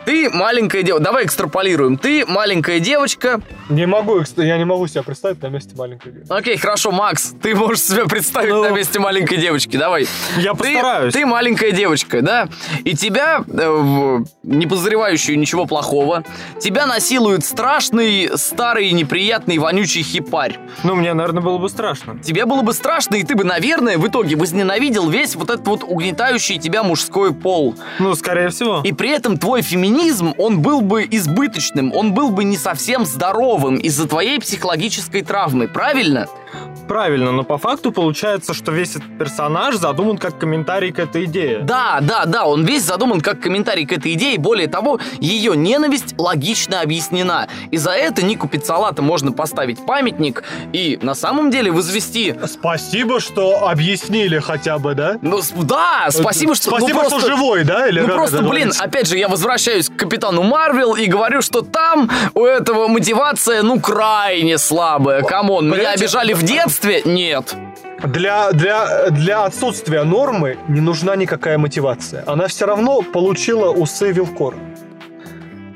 Ты маленькая девочка, давай экстраполируем. Ты маленькая девочка. Не могу, я не могу себя представить на месте маленькой девочки. Окей, хорошо, Макс, ты можешь себя представить Ну. на месте маленькой девочки. Давай. Я Ты, постараюсь. ты маленькая девочка, да? И тебя, э, не подозревающую ничего плохого, тебя насилует страшный, старый, неприятный, вонючий хипарь. Ну, мне, наверное, было бы страшно. Тебе было бы страшно, и ты бы, наверное, в итоге возненавидел весь вот этот вот угнетающий тебя мужской пол. Ну, скорее всего. И при этом твой феминизм, он был бы избыточным, он был бы не совсем здоровым из-за твоей психологической травмы, правильно? Правильно, но по факту получается, что весь этот персонаж задуман как комментарий к этой идее. Да, да, да, он весь задуман как комментарий к этой идее. Более того, ее ненависть логично объяснена. И за это Нику Пиццолатто можно поставить памятник и на самом деле возвести... Спасибо, что объяснили хотя бы, да? Ну, да, спасибо, что... ну, Спасибо, просто- что живой, да? Или Ну просто, блин, говорится? опять же, я возвращаюсь к Капитану Марвел и говорю, что там у этого мотивация, ну, крайне слабая. Come on, меня обижали в детстве? Нет. Для, для, для отсутствия нормы не нужна никакая мотивация. Она все равно получила усы Вилкор.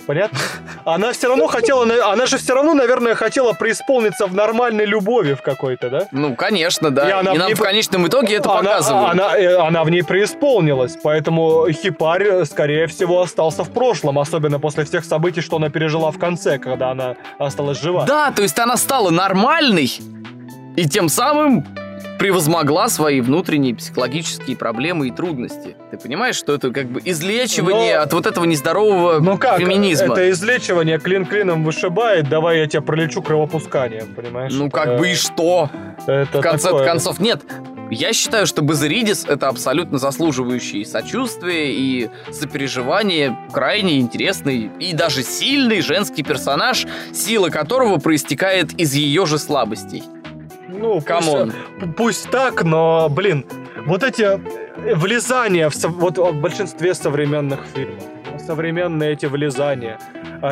Понятно? она все равно хотела, на- она же все равно, наверное, хотела преисполниться в нормальной любови в какой-то, да? Ну, конечно, да. И И, она в нам ней в конечном итоге это она, показывают. Она, э, она в ней преисполнилась, поэтому Хипарь, скорее всего, остался в прошлом, особенно после всех событий, что она пережила в конце, когда она осталась жива. Да, то есть она стала нормальной и тем самым превозмогла свои внутренние психологические проблемы и трудности. Ты понимаешь, что это как бы излечивание Но- от вот этого нездорового Ну как, феминизма? это излечивание клин клином вышибает, давай я тебя пролечу кровопусканием, понимаешь? Ну Это- как бы и что? это В конце такое. концов, нет. Я считаю, что Базаридис это абсолютно заслуживающий и сочувствия и сопереживания, крайне интересный и даже сильный женский персонаж, сила которого проистекает из ее же слабостей. Ну, пусть, Come on. п- пусть так, но, блин, вот эти э, влезания в, со- вот в большинстве современных фильмов, современные эти влезания,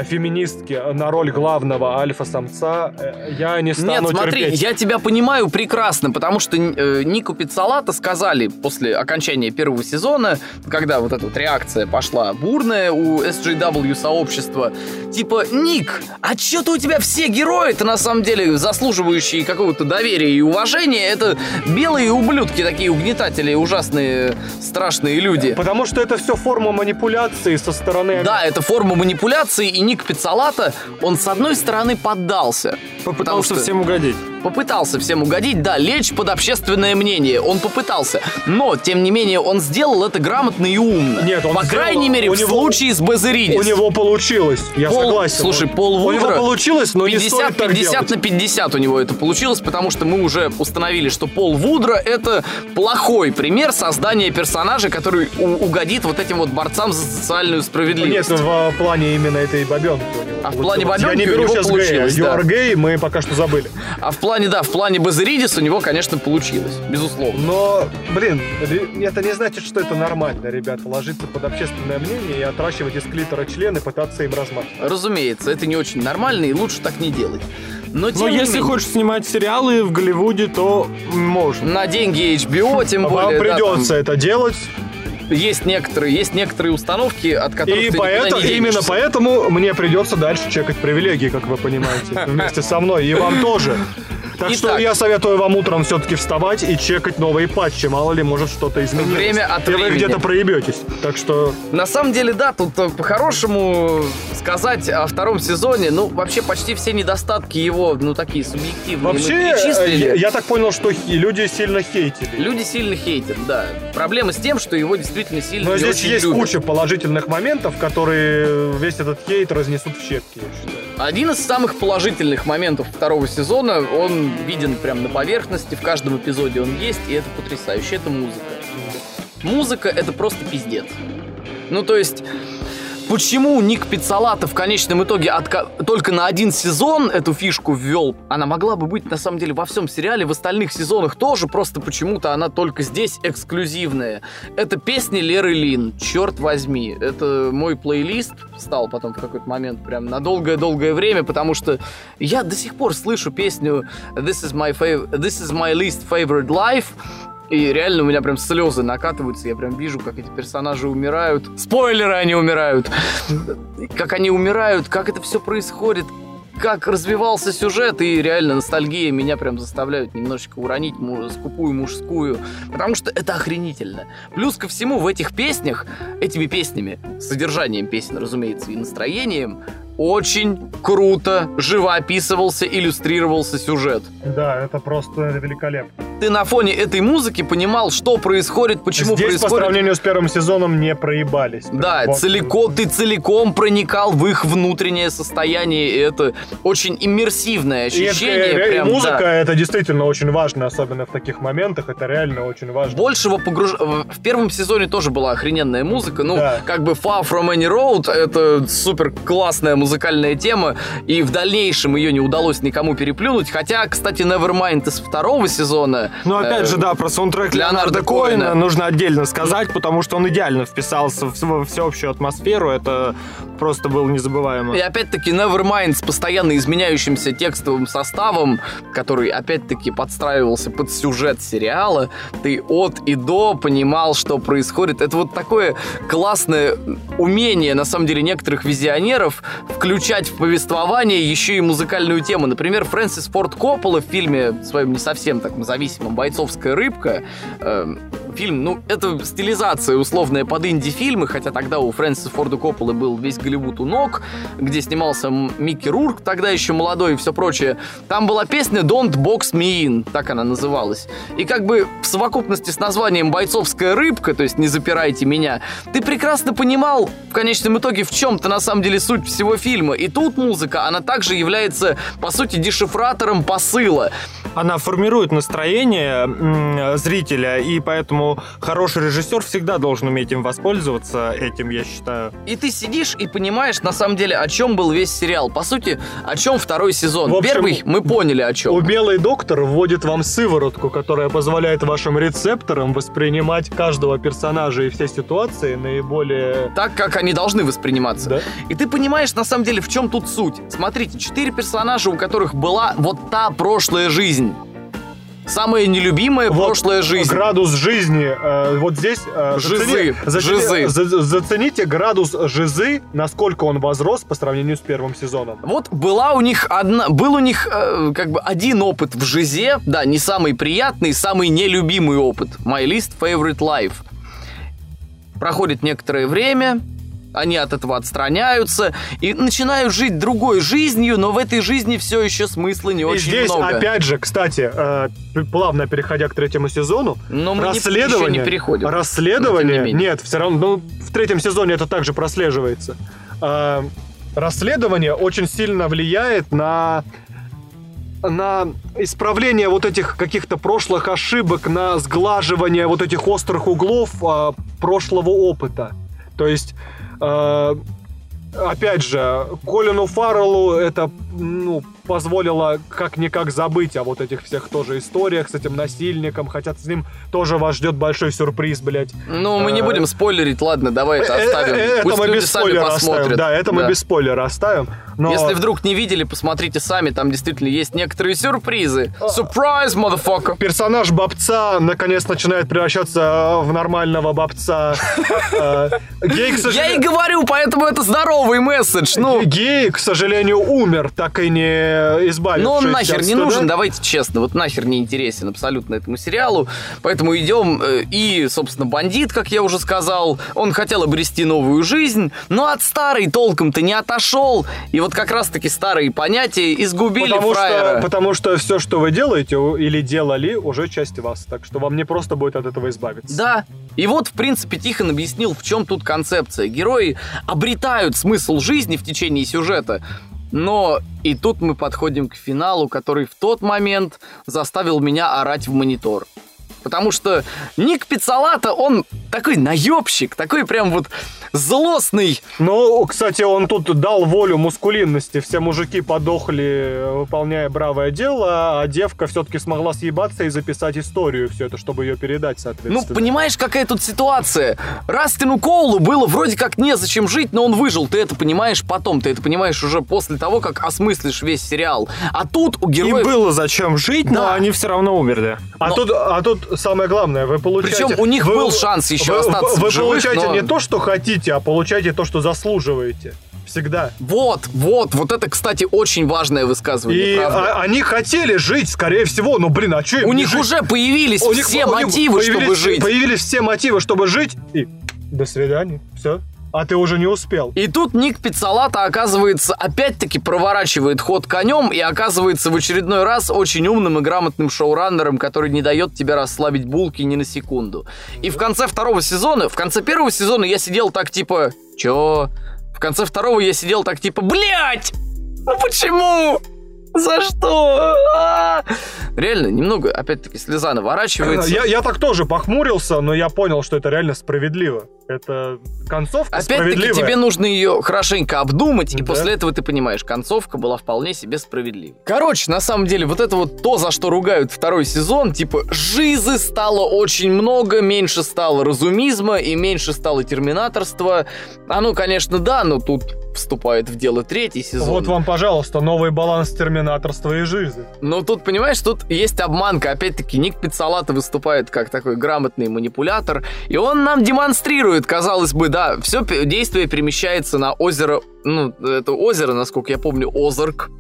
феминистки на роль главного альфа-самца, э, я не стану Нет, смотри, терпеть. я тебя понимаю прекрасно, потому что э, Нику Пиццолатто сказали после окончания первого сезона, когда вот эта вот реакция пошла бурная у SJW сообщества, типа, Ник, а чё-то у тебя все герои-то на самом деле заслуживающие какого-то доверия и уважения, это белые ублюдки такие угнетатели, ужасные, страшные люди. Потому что это все форма манипуляции со стороны... Да, это форма манипуляции, и Ник Пиццалата, он с одной стороны поддался. Попытался что- всем угодить. Попытался всем угодить, да, лечь под общественное мнение. Он попытался. Но, тем не менее, он сделал это грамотно и умно. Нет, он По сделал- крайней мере, у в него- случае с Базаридис. У него получилось, я Пол- согласен. слушай, Пол У него Вудра получилось, но не стоит 50, так 50 делать. на 50 у него это получилось, потому что мы уже установили, что Пол Вудра это плохой пример создания персонажа, который угодит вот этим вот борцам за социальную Нет, справедливость. в плане именно этой бабенки А в плане Я бабенки не у беру него сейчас гея. получилось, You да. are gay, мы пока что забыли. А в плане, да, в плане Базаридис у него, конечно, получилось, безусловно. Но, блин, это не значит, что это нормально, ребята, ложиться под общественное мнение и отращивать из клитора члены, пытаться им размахивать. Разумеется, это не очень нормально, и лучше так не делать. Но, Но если менее, хочешь снимать сериалы в Голливуде, то можно. на деньги HBO, тем А Вам более, да, придется это делать, там есть некоторые, есть некоторые установки, от которых и ты поэтому, не именно денешься. поэтому мне придется дальше чекать привилегии, как вы понимаете, вместе со мной, и вам тоже. Так что Итак. я советую вам утром все-таки вставать и чекать новые патчи, мало ли, может что-то изменилось. Время от И вы времени. где-то проебетесь. Так что На самом деле, да, тут э, по-хорошему сказать о втором сезоне, ну, вообще почти все недостатки его, ну, такие субъективные, вообще, э, перечислили. я, я так понял, что люди сильно хейтили. Люди сильно хейтят, да. Проблема с тем, что его действительно сильно Но здесь есть любят. куча положительных моментов, которые весь этот хейт разнесут в щепки, я считаю. Один из самых положительных моментов второго сезона, он виден прям на поверхности, в каждом эпизоде он есть, и это потрясающе, это музыка. Музыка — это просто пиздец. Ну, то есть, почему Ник Пиццалата в конечном итоге отка- только на один сезон эту фишку ввел? Она могла бы быть, на самом деле, во всем сериале, в остальных сезонах тоже, просто почему-то она только здесь эксклюзивная. Это песни Леры Лин, черт возьми. Это мой плейлист стал потом в какой-то момент прям на долгое-долгое время, потому что я до сих пор слышу песню This is my, fav- This is my least favorite life, и реально у меня прям слезы накатываются, я прям вижу, как эти персонажи умирают. Спойлеры, они умирают. Как они умирают, как это все происходит, как развивался сюжет, и реально ностальгия меня прям заставляют немножечко уронить му- скупую мужскую, потому что это охренительно. Плюс ко всему в этих песнях, этими песнями, содержанием песен, разумеется, и настроением, очень круто живописывался, иллюстрировался сюжет. Да, это просто великолепно. Ты на фоне этой музыки понимал, что происходит, почему Здесь по происходит. сравнению с первым сезоном не проебались. Да, Вот. целиком, ты целиком проникал в их внутреннее состояние, и это очень иммерсивное И, это- ощущение. и прям, музыка да. это действительно очень важно, особенно в таких моментах. Это реально очень важно. Большего погруж... В первом сезоне тоже была охрененная музыка. Ну, Да. как бы Far From Any Road — это супер классная музыкальная тема, и в дальнейшем ее не удалось никому переплюнуть. Хотя, кстати, Nevermind из второго сезона Ну, опять э, же, да, про саундтрек Леонарда Леонарда Коэна. нужно отдельно сказать, потому что он идеально вписался в в всеобщую атмосферу. Это просто было незабываемо. И опять-таки Nevermind с постоянно изменяющимся текстовым составом, который опять-таки подстраивался под сюжет сериала, ты от и до понимал, что происходит. Это вот такое классное умение, на самом деле, некоторых визионеров включать в повествование еще и музыкальную тему. Например, Фрэнсис Форд Коппола в фильме своем не совсем так независимом «Бойцовская рыбка» э, фильм, ну, это стилизация условная под инди-фильмы, хотя тогда у Фрэнсиса Форда Копполы был весь Голливуд у ног, где снимался Микки Рурк, тогда еще молодой и все прочее. Там была песня Don't Box Me In, так она называлась. И как бы в совокупности с названием «Бойцовская рыбка», то есть «Не запирайте меня», ты прекрасно понимал в конечном итоге, в чем-то на самом деле суть всего фильма. И тут музыка, она также является, по сути, дешифратором посыла. Она формирует настроение зрителя, и поэтому хороший режиссер всегда должен уметь им воспользоваться этим, я считаю. И ты сидишь и понимаешь, на самом деле, о чем был весь сериал. По сути, о чем второй сезон. В общем, Первый мы поняли о чем. Умелый доктор вводит вам сыворотку, которая позволяет вашим рецепторам воспринимать каждого персонажа и все ситуации наиболее... Так, как они должны восприниматься. Да? И ты понимаешь, на самом деле, в чем тут суть. Смотрите, четыре персонажа, у которых была вот та прошлая жизнь. Самая нелюбимая Вот прошлая жизнь. Градус жизни. э, вот здесь... э, Жизы, зацени- жизы. за- зацените градус жизы, насколько он возрос по сравнению с первым сезоном. Вот была у них одна, был у них э, как бы один опыт в жизе, да, не самый приятный, самый нелюбимый опыт. My least favorite life. Проходит некоторое время, они от этого отстраняются и начинают жить другой жизнью, но в этой жизни все еще смысла не И очень здесь, много. опять же, кстати, э, плавно переходя к третьему сезону, Но мы не- расследование, еще не переходим. расследование, Но не нет, все равно, ну, в третьем сезоне это также прослеживается. Э, расследование очень сильно влияет на на исправление вот этих каких-то прошлых ошибок, на сглаживание вот этих острых углов э, прошлого опыта. То есть, опять же, Колину Фарреллу это ну, позволило как-никак забыть о вот этих всех тоже историях с этим насильником, хотя с ним тоже вас ждет большой сюрприз, блядь. Ну, мы не Э, будем спойлерить, ладно, давай это Э, оставим. э, Пусть это мы люди без сами спойлера посмотрят. оставим. Да, это мы Да. без спойлера оставим. Но... Если вдруг не видели, посмотрите сами, там действительно есть некоторые сюрпризы. Surprise, motherfucker! персонаж бобца наконец начинает превращаться в нормального Гей, к Я и говорю, поэтому это здоровый месседж. Ну, Гей, к сожалению, умер, так и не избавившись но он нахер от не стыда. нужен, давайте честно, вот нахер не интересен абсолютно этому сериалу. Поэтому идем э, и, собственно, бандит, как я уже сказал, он хотел обрести новую жизнь, но от старой толком-то не отошел. И вот как раз-таки старые понятия изгубили Потому фраера. что, потому что все, что вы делаете или делали, уже часть вас. Так что вам не просто будет от этого избавиться. Да. И вот, в принципе, Тихон объяснил, в чем тут концепция. Герои обретают смысл жизни в течение сюжета, но и тут мы подходим к финалу, который в тот момент заставил меня орать в монитор. Потому что Ник Пиццалата, он такой наебщик, такой прям вот злостный. Ну, кстати, он тут дал волю мускулинности. Все мужики подохли, выполняя бравое дело, а девка все-таки смогла съебаться и записать историю все это, чтобы ее передать, Ну, соответственно. понимаешь, какая тут ситуация? Растину Коулу было вроде как незачем жить, но он выжил. Ты это понимаешь потом, ты это понимаешь уже после того, как осмыслишь весь сериал. А тут у героев... было зачем жить, но Да. они все равно умерли. А, Но- тут, а тут самое главное, вы получаете... Причем у них вы- был шанс еще вы, остаться Вы в живых, получаете но- не то, что хотите, а получаете то, что заслуживаете. Всегда. Вот, вот, вот это, кстати, очень важное высказывание, И правда. а- они хотели жить, скорее всего, но, блин, а что у них жить? уже появились У них- все у них мотивы, чтобы жить. Появились все мотивы, чтобы жить, и до свидания, все. А ты уже не успел. И тут Ник Пиццалата, оказывается, опять-таки проворачивает ход конем и оказывается в очередной раз очень умным и грамотным шоураннером, который не дает тебе расслабить булки ни на секунду. И в конце второго сезона, в конце первого сезона я сидел так типа, чё? В конце второго я сидел так типа, блять! Ну почему? За что? А! Реально, немного, опять-таки, слеза наворачивается. Я, я так тоже похмурился, но я понял, что это реально справедливо. Это концовка Опять-таки, тебе нужно ее хорошенько обдумать, и после этого ты понимаешь, концовка была вполне себе справедлива. Короче, на самом деле, вот это вот то, за что ругают второй сезон, типа, жизы стало очень много, меньше стало разумизма и меньше стало терминаторства. Оно, конечно, да, но тут вступает в дело третий сезон. Вот вам, пожалуйста, новый баланс терминаторства и жизни. Но тут, понимаешь, тут есть обманка. Опять-таки, Ник Пиццалата выступает как такой грамотный манипулятор, и он нам демонстрирует, казалось бы, да, все действие перемещается на озеро, ну, это озеро, насколько я помню, Озарк,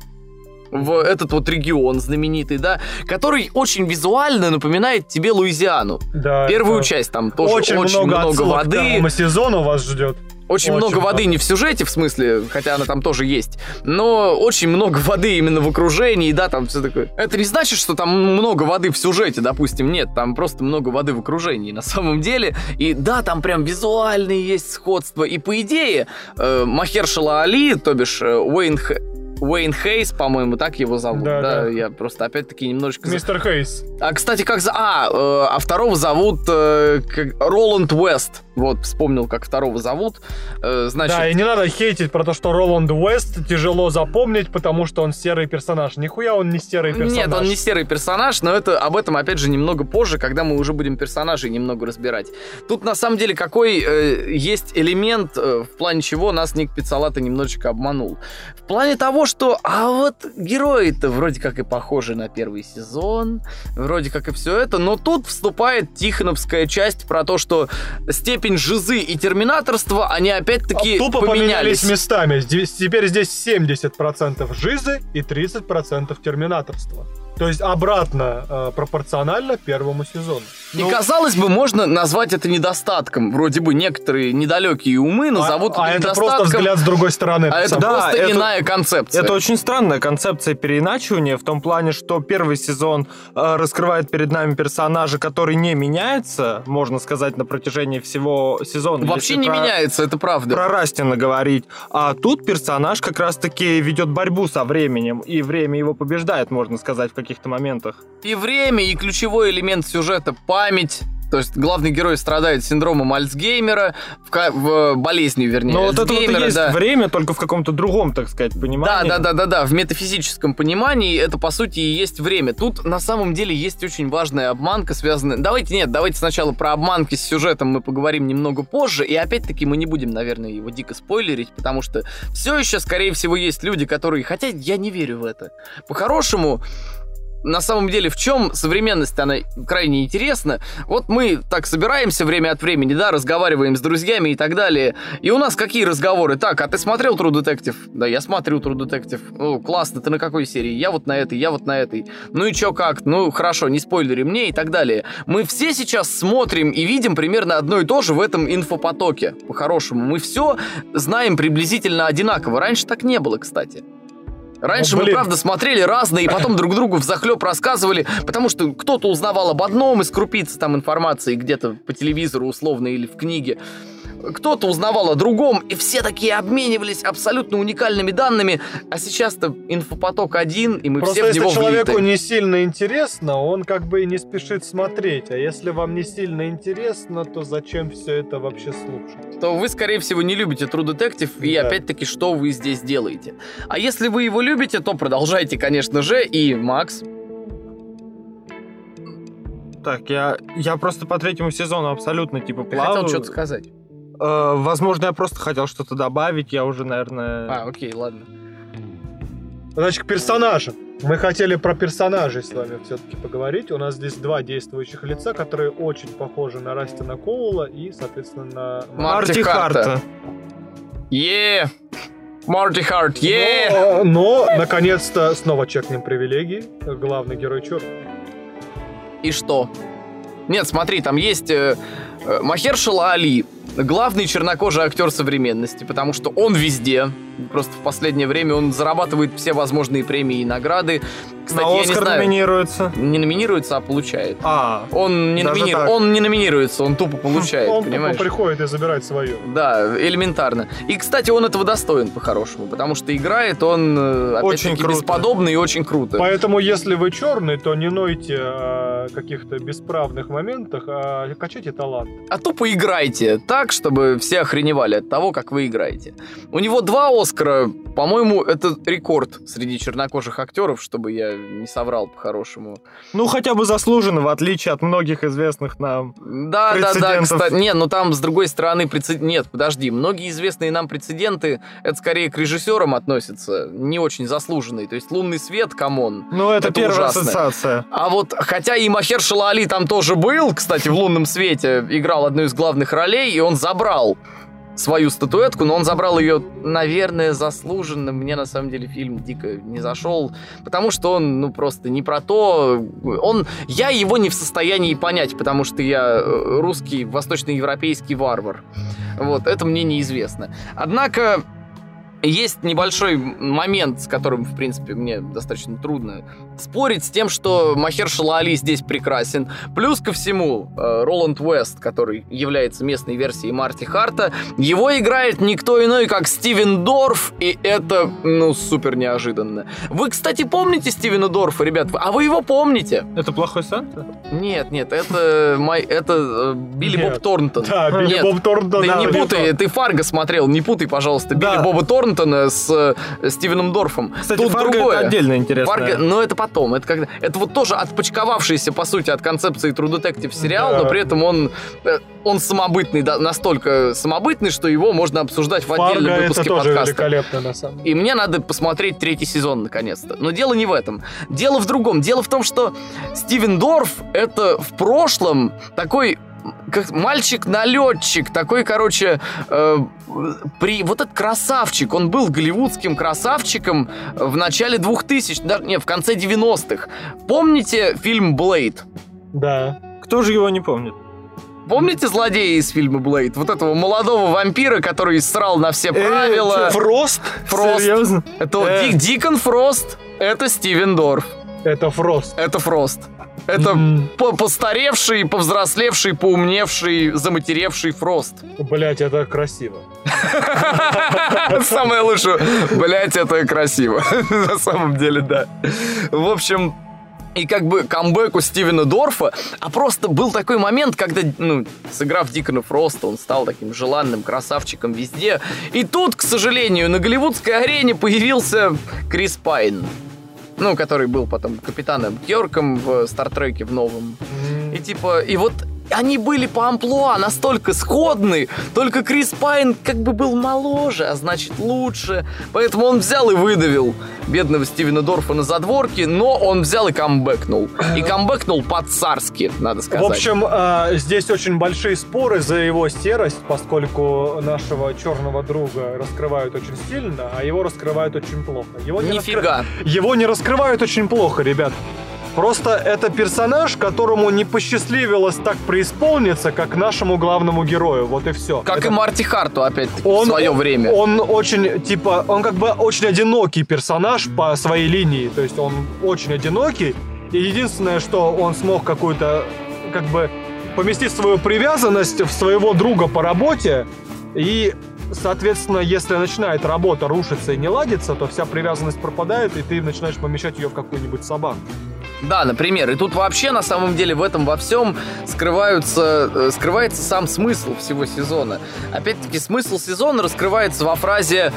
в этот вот регион знаменитый, да, который очень визуально напоминает тебе Луизиану. Да, Первую это часть там тоже очень, очень, много, отсылок к воды, второму сезону вас ждет. Очень, Очень много воды не в сюжете, в смысле, хотя она там тоже есть, но очень много воды именно в окружении, да, там все такое. Это не значит, что там много воды в сюжете, допустим, нет, там просто много воды в окружении на самом деле. И да, там прям визуальные есть сходства. И по идее, э, Махершала Али, то бишь э, Уэйн, Х- Уэйн Хейс, по-моему, так его зовут. Да, Да, да. я просто опять-таки немножечко... Мистер Хейс. а, кстати, как за... А, э, а второго зовут э, как- Роланд Уэст. Вот, вспомнил, как второго зовут. Э, значит, Да, и не надо хейтить про то, что Роланд Уэст тяжело запомнить, потому что он серый персонаж. Нихуя он не серый персонаж. Нет, он не серый персонаж, но это об этом, опять же, немного позже, когда мы уже будем персонажей немного разбирать. Тут, на самом деле, какой э, есть элемент, э, в плане чего нас Ник Пиццалата немножечко обманул. В плане того, что, а вот герои-то вроде как и похожи на первый сезон, вроде как и все это, но тут вступает Тихоновская часть про то, что степень жизы и терминаторства, они опять-таки А Тупо поменялись. поменялись местами. Теперь здесь 70% жизы и 30% терминаторства. То есть обратно э, пропорционально первому сезону. И казалось бы, можно назвать это недостатком. Вроде бы некоторые недалекие умы назовут а, а это просто взгляд с другой стороны. а это Да, просто это- иная концепция. Это очень странная концепция переиначивания в том плане, что первый сезон э, раскрывает перед нами персонажа, который не меняется, можно сказать, на протяжении всего сезона. Вообще не про- меняется, это правда. Про Растина говорить. А тут персонаж как раз-таки ведет борьбу со временем, и время его побеждает, можно сказать, в каких-то моментах. И время, и ключевой элемент сюжета — память. То есть главный герой страдает синдромом Альцгеймера, в, в болезнью, вернее, Но вот это вот и есть да. время, только в каком-то другом, так сказать, Да, понимании. да, да, да, да. В метафизическом понимании это по сути и есть время. Тут на самом деле есть очень важная обманка, связанная. Давайте нет, давайте сначала про обманки с сюжетом мы поговорим немного позже. И опять-таки мы не будем, наверное, его дико спойлерить, потому что все еще, скорее всего, есть люди, которые. Хотя я не верю в это. По-хорошему. На самом деле, в чем современность, она крайне интересна. Вот мы так собираемся время от времени, да, разговариваем с друзьями и так далее. И у нас какие разговоры? Так, а ты смотрел True Detective? Да, я смотрю True Detective. О, классно, ты на какой серии? Я вот на этой, я вот на этой. Ну и чё, как? Ну, хорошо, не спойлери мне и так далее. Мы все сейчас смотрим и видим примерно одно и то же в этом инфопотоке. По-хорошему, мы все знаем приблизительно одинаково. Раньше так не было, кстати. Раньше Ну, мы, правда, смотрели разные, и потом друг другу в захлеб рассказывали, потому что кто-то узнавал об одном из крупиц там информации где-то по телевизору условно или в книге. Кто-то узнавал о другом, и все такие обменивались абсолютно уникальными данными. А сейчас-то инфопоток один, и мы Просто все в если него человеку влиты. не сильно интересно, он как бы и не спешит смотреть. А если вам не сильно интересно, то зачем все это вообще слушать? то вы, скорее всего, не любите True Detective, и Да. опять-таки, что вы здесь делаете. А если вы его любите, то продолжайте, конечно же, и Макс. Так, я, я просто по третьему сезону абсолютно типа плаваю. хотел что-то сказать? Э, возможно, я просто хотел что-то добавить, я уже, наверное... А, окей, ладно. Значит, к персонажам. Мы хотели про персонажей с вами все-таки поговорить. У нас здесь два действующих лица, которые очень похожи на Растина Коула и, соответственно, на... Марти Марти Харта. Харта. Е! Марти Харт, е! Но, но, наконец-то, снова чекнем привилегии. Главный герой черт. И что? Нет, смотри, там есть э, э, Махершала Али. Главный чернокожий актер современности, потому что он везде. Просто в последнее время он зарабатывает все возможные премии и награды. Кстати, На я не Оскар знаю, номинируется. не номинируется, а получает. А, Он не, номини- так? он не номинируется, он тупо получает, Он понимаешь? тупо приходит и забирает свое. Да, элементарно. И, кстати, он этого достоин по-хорошему, потому что играет он, э, Очень круто. бесподобно и очень круто. Поэтому, если вы черный, то не нойте о каких-то бесправных моментах, а качайте талант. А тупо играйте так, чтобы все охреневали от того, как вы играете. У него два Оскара, по-моему, это рекорд среди чернокожих актеров, чтобы я не соврал по-хорошему. ну хотя бы заслуженно, в отличие от многих известных нам. Да, да, да, кстати. Нет, ну там, с другой стороны, прецед... Нет, подожди. Многие известные нам прецеденты, это скорее к режиссерам относятся, не очень заслуженные. То есть «Лунный свет», come on. Ну, это, Это первая ужасно. ассоциация. А вот, хотя и Махершала Али там тоже был, кстати, в «Лунном свете» играл одну из главных ролей, и он забрал свою статуэтку, но он забрал ее, наверное, заслуженно. Мне, на самом деле, фильм дико не зашел, потому что он, ну, просто не про то. Он, я его не в состоянии понять, потому что я э, русский, восточноевропейский варвар. Вот, это мне неизвестно. Однако, есть небольшой момент, с которым, в принципе, мне достаточно трудно спорить с тем, что Махершала Али здесь прекрасен. Плюс ко всему, э, Роланд Уэст, который является местной версией Марти Харта, его играет никто иной, как Стивен Дорф, и это, ну, супер неожиданно. Вы, кстати, помните Стивена Дорфа, ребят? А вы его помните? Это плохой Санта? Нет, нет, это, мой, это э, Билли Нет. Боб Торнтон. Да, Билли Нет, Боб Торнтон. ты да, не путай, ты Фарго смотрел, не путай, пожалуйста, Да. Билли Боба Торнтона с э, Стивеном Дорфом. Кстати, Тут Фарго другое. это отдельно интересно. Фарго, но это потом. Это, когда, это вот тоже отпочковавшийся, по сути, от концепции True Detective сериал, Да. но при этом он, э, он самобытный, да, настолько самобытный, что его можно обсуждать в отдельном это выпуске тоже подкаста. великолепно, на самом деле. И мне надо посмотреть третий сезон наконец-то. Но дело не в этом. Дело в другом. Дело в том, что Стивен Дорф это в прошлом такой как мальчик-налетчик, такой, короче, э, при вот этот красавчик, он был голливудским красавчиком в начале 2000, да, не, в конце 90-х. Помните фильм «Блейд»? Да. Кто же его не помнит? Помните злодея из фильма «Блейд»? Вот этого молодого вампира, который срал на все Э, правила. Фрост? Фрост. Серьезно? Это Э. Дик- Дикон Фрост, это Стивен Дорф, Это Фрост. это Фрост. Это по- постаревший, повзрослевший, поумневший, заматеревший Фрост. Блять, это красиво. Самое лучшее. Блять, это красиво. На самом деле, да. В общем, и как бы камбэку Стивена Дорфа, а просто был такой момент, когда, ну, сыграв Дикона Фроста, он стал таким желанным красавчиком везде. И тут, к сожалению, на голливудской арене появился Крис Пайн. Ну, который был потом капитаном Кьорком в Стартреке в новом. И типа, и вот они были по амплуа настолько сходны, только Крис Пайн как бы был моложе, а значит лучше. Поэтому он взял и выдавил бедного Стивена Дорфа на задворке, но он взял и камбэкнул. И камбэкнул по-царски, надо сказать. В общем, а, здесь очень большие споры за его серость, поскольку нашего черного друга раскрывают очень сильно, а его раскрывают очень плохо. Его не, раскры- Нифига. его не раскрывают очень плохо, ребят. Просто это персонаж, которому не посчастливилось так преисполниться, как нашему главному герою. Вот и все. Как и Марти Харту, опять-таки, Он- в свое время. Он очень, типа, он как бы очень одинокий персонаж по своей линии. То есть он очень одинокий. И единственное, что он смог какую-то, как бы, поместить свою привязанность в своего друга по работе. И, соответственно, если начинает работа рушиться и не ладиться, то вся привязанность пропадает, и ты начинаешь помещать ее в какую-нибудь собаку. Да, например. И тут вообще, на самом деле, в этом во всем скрываются, э, скрывается сам смысл всего сезона. Опять-таки, смысл сезона раскрывается во фразе,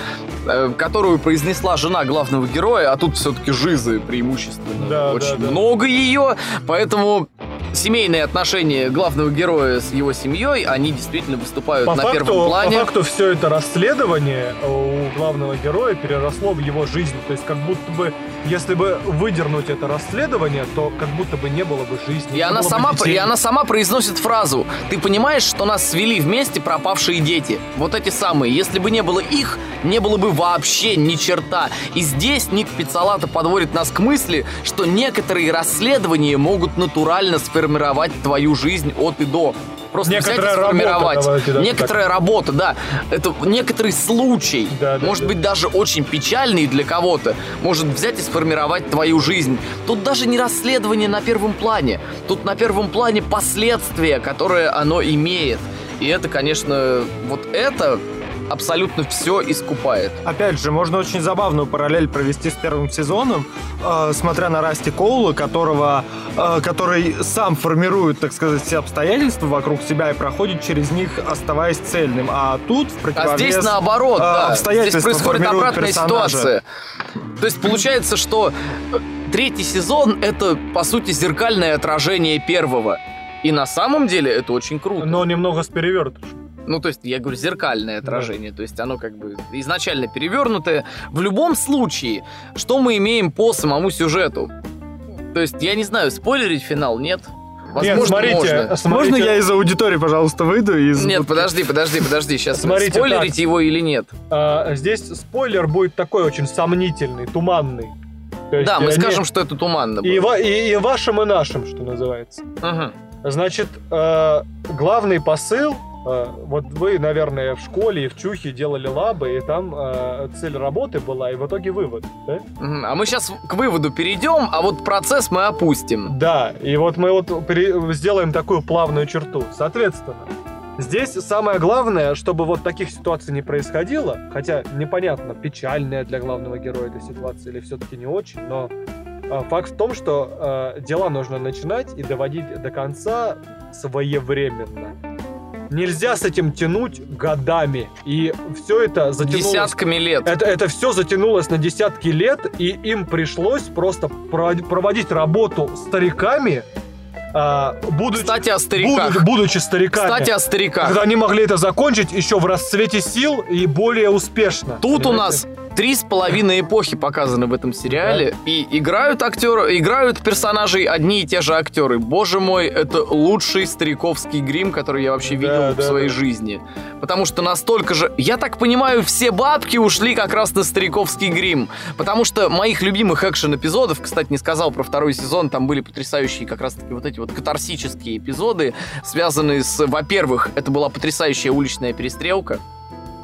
э, которую произнесла жена главного героя, а тут все-таки жизы преимущественно. Да, Очень да, да. много ее, поэтому семейные отношения главного героя с его семьей, они действительно выступают По на факту, первом плане. по факту все это расследование у главного героя переросло в его жизнь. То есть как будто бы, если бы выдернуть это расследование, то как будто бы не было бы жизни. И она, бы сама, детей. и она сама произносит фразу «Ты понимаешь, что нас свели вместе пропавшие дети?» Вот эти самые. Если бы не было их, не было бы вообще ни черта. И здесь Ник Пиццалата подводит нас к мысли, что некоторые расследования могут натурально сформировать твою жизнь от и до. Просто Некоторая взять и работа, сформировать. давайте даже некоторая работа, да. Это некоторый случай, Да, да, может да. быть, даже очень печальный для кого-то, может взять и сформировать твою жизнь. Тут даже не расследование на первом плане. Тут на первом плане последствия, которые оно имеет. И это, конечно, вот это абсолютно все искупает. Опять же, можно очень забавную параллель провести с первым сезоном, э, смотря на Расти Коула, которого, э, который сам формирует, так сказать, все обстоятельства вокруг себя и проходит через них, оставаясь цельным. А тут, в А противовес... здесь наоборот, э, да. Здесь обстоятельства происходит формируют обратная персонажа. ситуация. То есть получается, что э, третий сезон это, по сути, зеркальное отражение первого. И на самом деле это очень круто. Но немного с перевертышем. Ну, то есть, я говорю, зеркальное отражение. То есть, оно как бы изначально перевернутое. В любом случае, что мы имеем по самому сюжету? То есть, я не знаю, спойлерить финал нет? Возможно, Нет, смотрите, можно. смотрите, Можно я из аудитории, пожалуйста, выйду? Из... Нет, подожди, подожди, подожди. Сейчас Смотрите, спойлерить так. его или нет? а, здесь спойлер будет такой очень сомнительный, туманный. То есть, Да, мы не- скажем, что это туманно и, было. ва- и, и вашим, и нашим, что называется. Мгм. Значит, э, главный посыл, вот вы, наверное, в школе и в Чухе делали лабы, и там э, цель работы была, и в итоге вывод, да? А мы сейчас к выводу перейдем, а вот процесс мы опустим. Да, и вот мы вот пере- сделаем такую плавную черту. Соответственно, здесь самое главное, чтобы вот таких ситуаций не происходило, хотя непонятно, печальная для главного героя эта ситуация или все-таки не очень, но э, факт в том, что э, дела нужно начинать и доводить до конца своевременно. Нельзя с этим тянуть годами. И все это затянулось... Десятками лет. Это, это все затянулось на десятки лет, и им пришлось просто про- проводить работу стариками, а, будучи, Кстати, о стариках. буду- будучи стариками. Кстати, о стариках. когда они могли это закончить еще в расцвете сил и более успешно. Тут у Понимаете? нас три с половиной эпохи показаны в этом сериале, и играют актеры, играют персонажей одни и те же актеры. Боже мой, это лучший стариковский грим, который я вообще Да, видел в да, своей да. жизни. Потому что настолько же... Я так понимаю, все бабки ушли как раз на стариковский грим. Потому что моих любимых экшен-эпизодов, кстати, не сказал про второй сезон, там были потрясающие как раз-таки вот эти вот катарсические эпизоды, связанные с... Во-первых, это была потрясающая уличная перестрелка,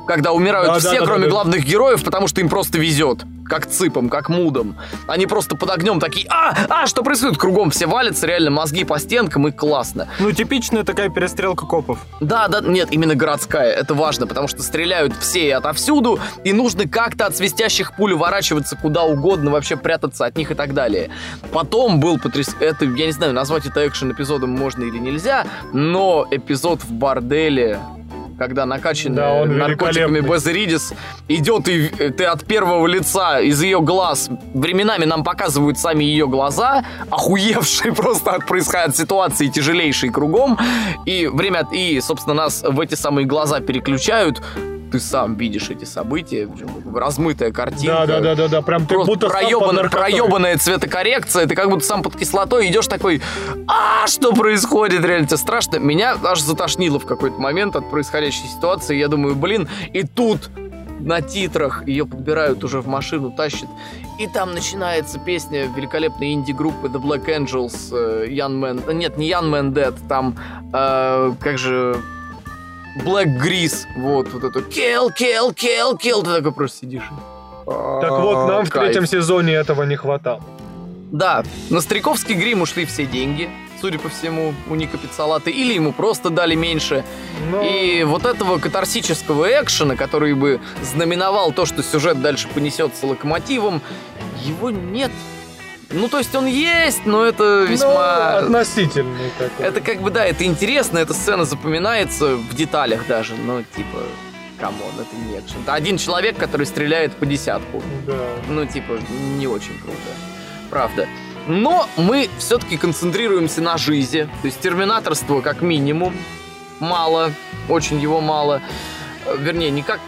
когда умирают Да, да, все, да, кроме да, да. главных героев, потому что им просто везет. Как цыпам, как мудам. Они просто под огнем такие, а, а, что происходит? Кругом все валятся, реально мозги по стенкам, и классно. Ну, типичная такая перестрелка копов. Да, да, нет, именно городская, это важно, потому что стреляют все и отовсюду, и нужно как-то от свистящих пуль уворачиваться куда угодно, вообще прятаться от них и так далее. Потом был потряс... Это, я не знаю, назвать это экшен-эпизодом можно или нельзя, но эпизод в борделе, когда накачанный Да, он наркотиками. Безридис идет, и ты от первого лица из ее глаз, временами нам показывают сами ее глаза, охуевшие просто от происходящей ситуации, тяжелейшей кругом, и время, и, собственно, нас в эти самые глаза переключают, ты сам видишь эти события, размытая картинка. Да, да, да, да, да, прям ты будто проебанная, проебанная цветокоррекция, ты как будто сам под кислотой идешь такой, а что происходит, реально тебе страшно. Меня аж затошнило в какой-то момент от происходящей ситуации, я думаю, блин, и тут на титрах ее подбирают уже в машину, тащат, и там начинается песня великолепной инди-группы The Black Angels, э, Young Man, э, нет, не Young Man Dead, там, э, как же, Black Grease, вот, вот это kill, kill, kill, kill, ты такой просто сидишь. Так вот, нам в третьем сезоне этого не хватало. Да, на Стариковский грим ушли все деньги, судя по всему, у Ника Пиццалаты, или ему просто дали меньше. Но... И вот этого катарсического экшена, который бы знаменовал то, что сюжет дальше понесется локомотивом, его нет. Ну, то есть он есть, но это Ну, весьма... относительный такой. Это как бы, да, это интересно, эта сцена запоминается в деталях даже, но типа, come on, это не экшен. Это один человек, который стреляет по десятку. Да. Ну, типа, не очень круто. Правда. Но мы все-таки концентрируемся на жизни. То есть терминаторство как минимум мало, очень его мало. Э, Вернее, не как...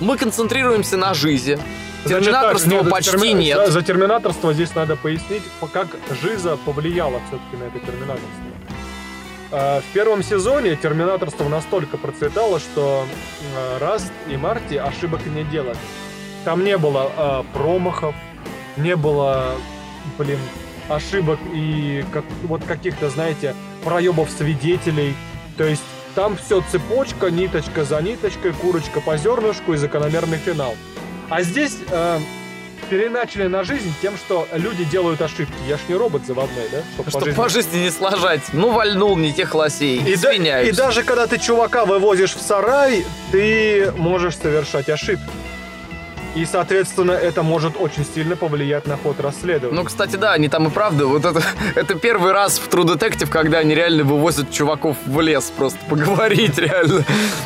Мы концентрируемся на жизни. Значит Терминаторства так, нет, почти терми- нет. За, терминаторство здесь надо пояснить, по- как Жиза повлияла все-таки на это терминаторство. А, В первом сезоне терминаторство настолько процветало, что а, Раст и Марти ошибок не делали. Там не было а, промахов, не было, блин, ошибок и как, вот каких-то, знаете, проебов свидетелей. То есть там все цепочка, ниточка за ниточкой, курочка по зернышку и закономерный финал. А здесь э, переначали на жизнь тем, что люди делают ошибки. Я ж не робот заводной, да? Чтоб Чтобы по жизни не сложать. Ну, вальнул не тех лосей. И, да- Извиняюсь. и даже когда ты чувака вывозишь в сарай, ты можешь совершать ошибки. И, соответственно, это может очень сильно повлиять на ход расследования. Ну, кстати, да, они там и правда, вот это, это первый раз в True Detective, когда они реально вывозят чуваков в лес просто поговорить реально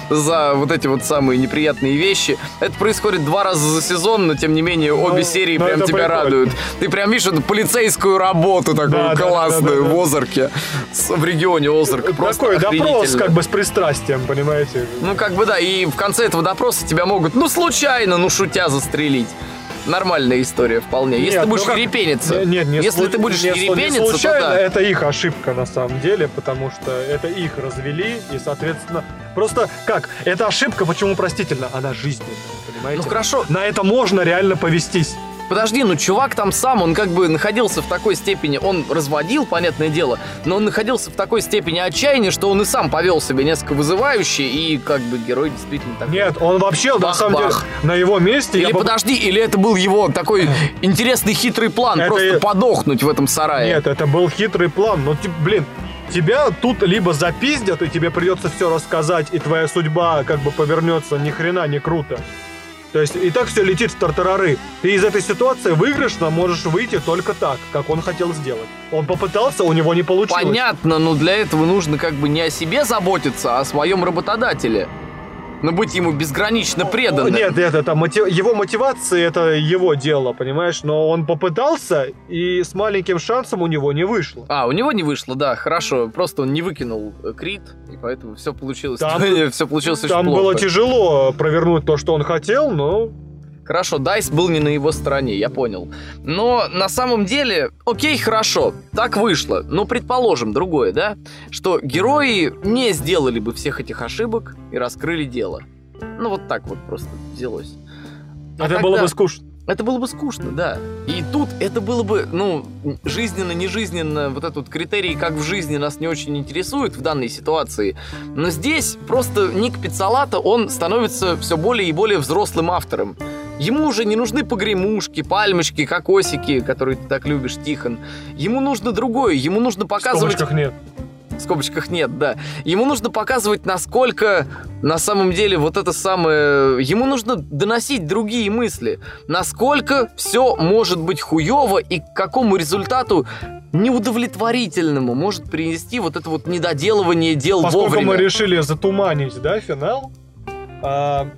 за вот эти вот самые неприятные вещи. Это происходит два раза за сезон, но тем не менее обе Ну, серии ну, прям это тебя прикольно. радуют. Ты прям видишь эту полицейскую работу такую Да, да, да, классную да, да. в Озарке, в регионе Озарк. Просто Такой допрос как бы с пристрастием, понимаете? Ну, как бы да, и в конце этого допроса тебя могут, ну, случайно, ну, шутя, застрелить. Нормальная история вполне. Если Нет, ты будешь ну как- ерепениться. Не- Нет, не Если слу- ты будешь не слу- не ерепениться, то случайно, да. это их ошибка на самом деле, потому что это их развели, и, соответственно, просто как? Это ошибка, почему простительно? Она жизненная, понимаете? Ну, хорошо. На это можно реально повестись. Подожди, ну чувак там сам, он как бы находился в такой степени, он разводил, понятное дело, но он находился в такой степени отчаяния, что он и сам повел себя несколько вызывающе, и как бы герой действительно такой. Нет, он вообще, на Бах-бах. самом деле, на его месте... Или я бы- подожди, или это был его такой интересный хитрый план, Это просто подохнуть в этом сарае. Нет, это был хитрый план. Но, ти- блин, тебя тут либо запиздят, и тебе придется все рассказать, и твоя судьба как бы повернется ни хрена не круто. То есть и так все летит в тартарары. Ты из этой ситуации выигрышно можешь выйти только так, как он хотел сделать. Он попытался, у него не получилось. Понятно, но для этого нужно как бы не о себе заботиться, а о своем работодателе. Но быть ему безгранично преданным. Нет, нет, это мотив- его мотивация, это его дело, понимаешь? Но он попытался, и с маленьким шансом у него не вышло. А, у него не вышло, да, хорошо. Просто он не выкинул э, крит, и поэтому все получилось. Там- все получилось Там плохо. было тяжело провернуть то, что он хотел, но Хорошо, Дайс был не на его стороне, я понял. Но на самом деле, окей, хорошо, так вышло. Но предположим другое, да? Что герои не сделали бы всех этих ошибок и раскрыли дело. Ну вот так вот просто взялось. А это было тогда- бы скучно. Это было бы скучно, да. И тут это было бы, ну, жизненно, нежизненно, вот этот вот критерий, как в жизни, нас не очень интересует в данной ситуации. Но здесь просто Ник Пиццалата, он становится все более и более взрослым автором. Ему уже не нужны погремушки, пальмочки, кокосики, которые ты так любишь, Тихон. Ему нужно другое, ему нужно В показывать... скобочках нет. В скобочках нет, да. Ему нужно показывать, насколько на самом деле вот это самое... Ему нужно доносить другие мысли. Насколько все может быть хуево и к какому результату неудовлетворительному может принести вот это вот недоделывание дел Поскольку вовремя. мы решили затуманить, да, финал, а,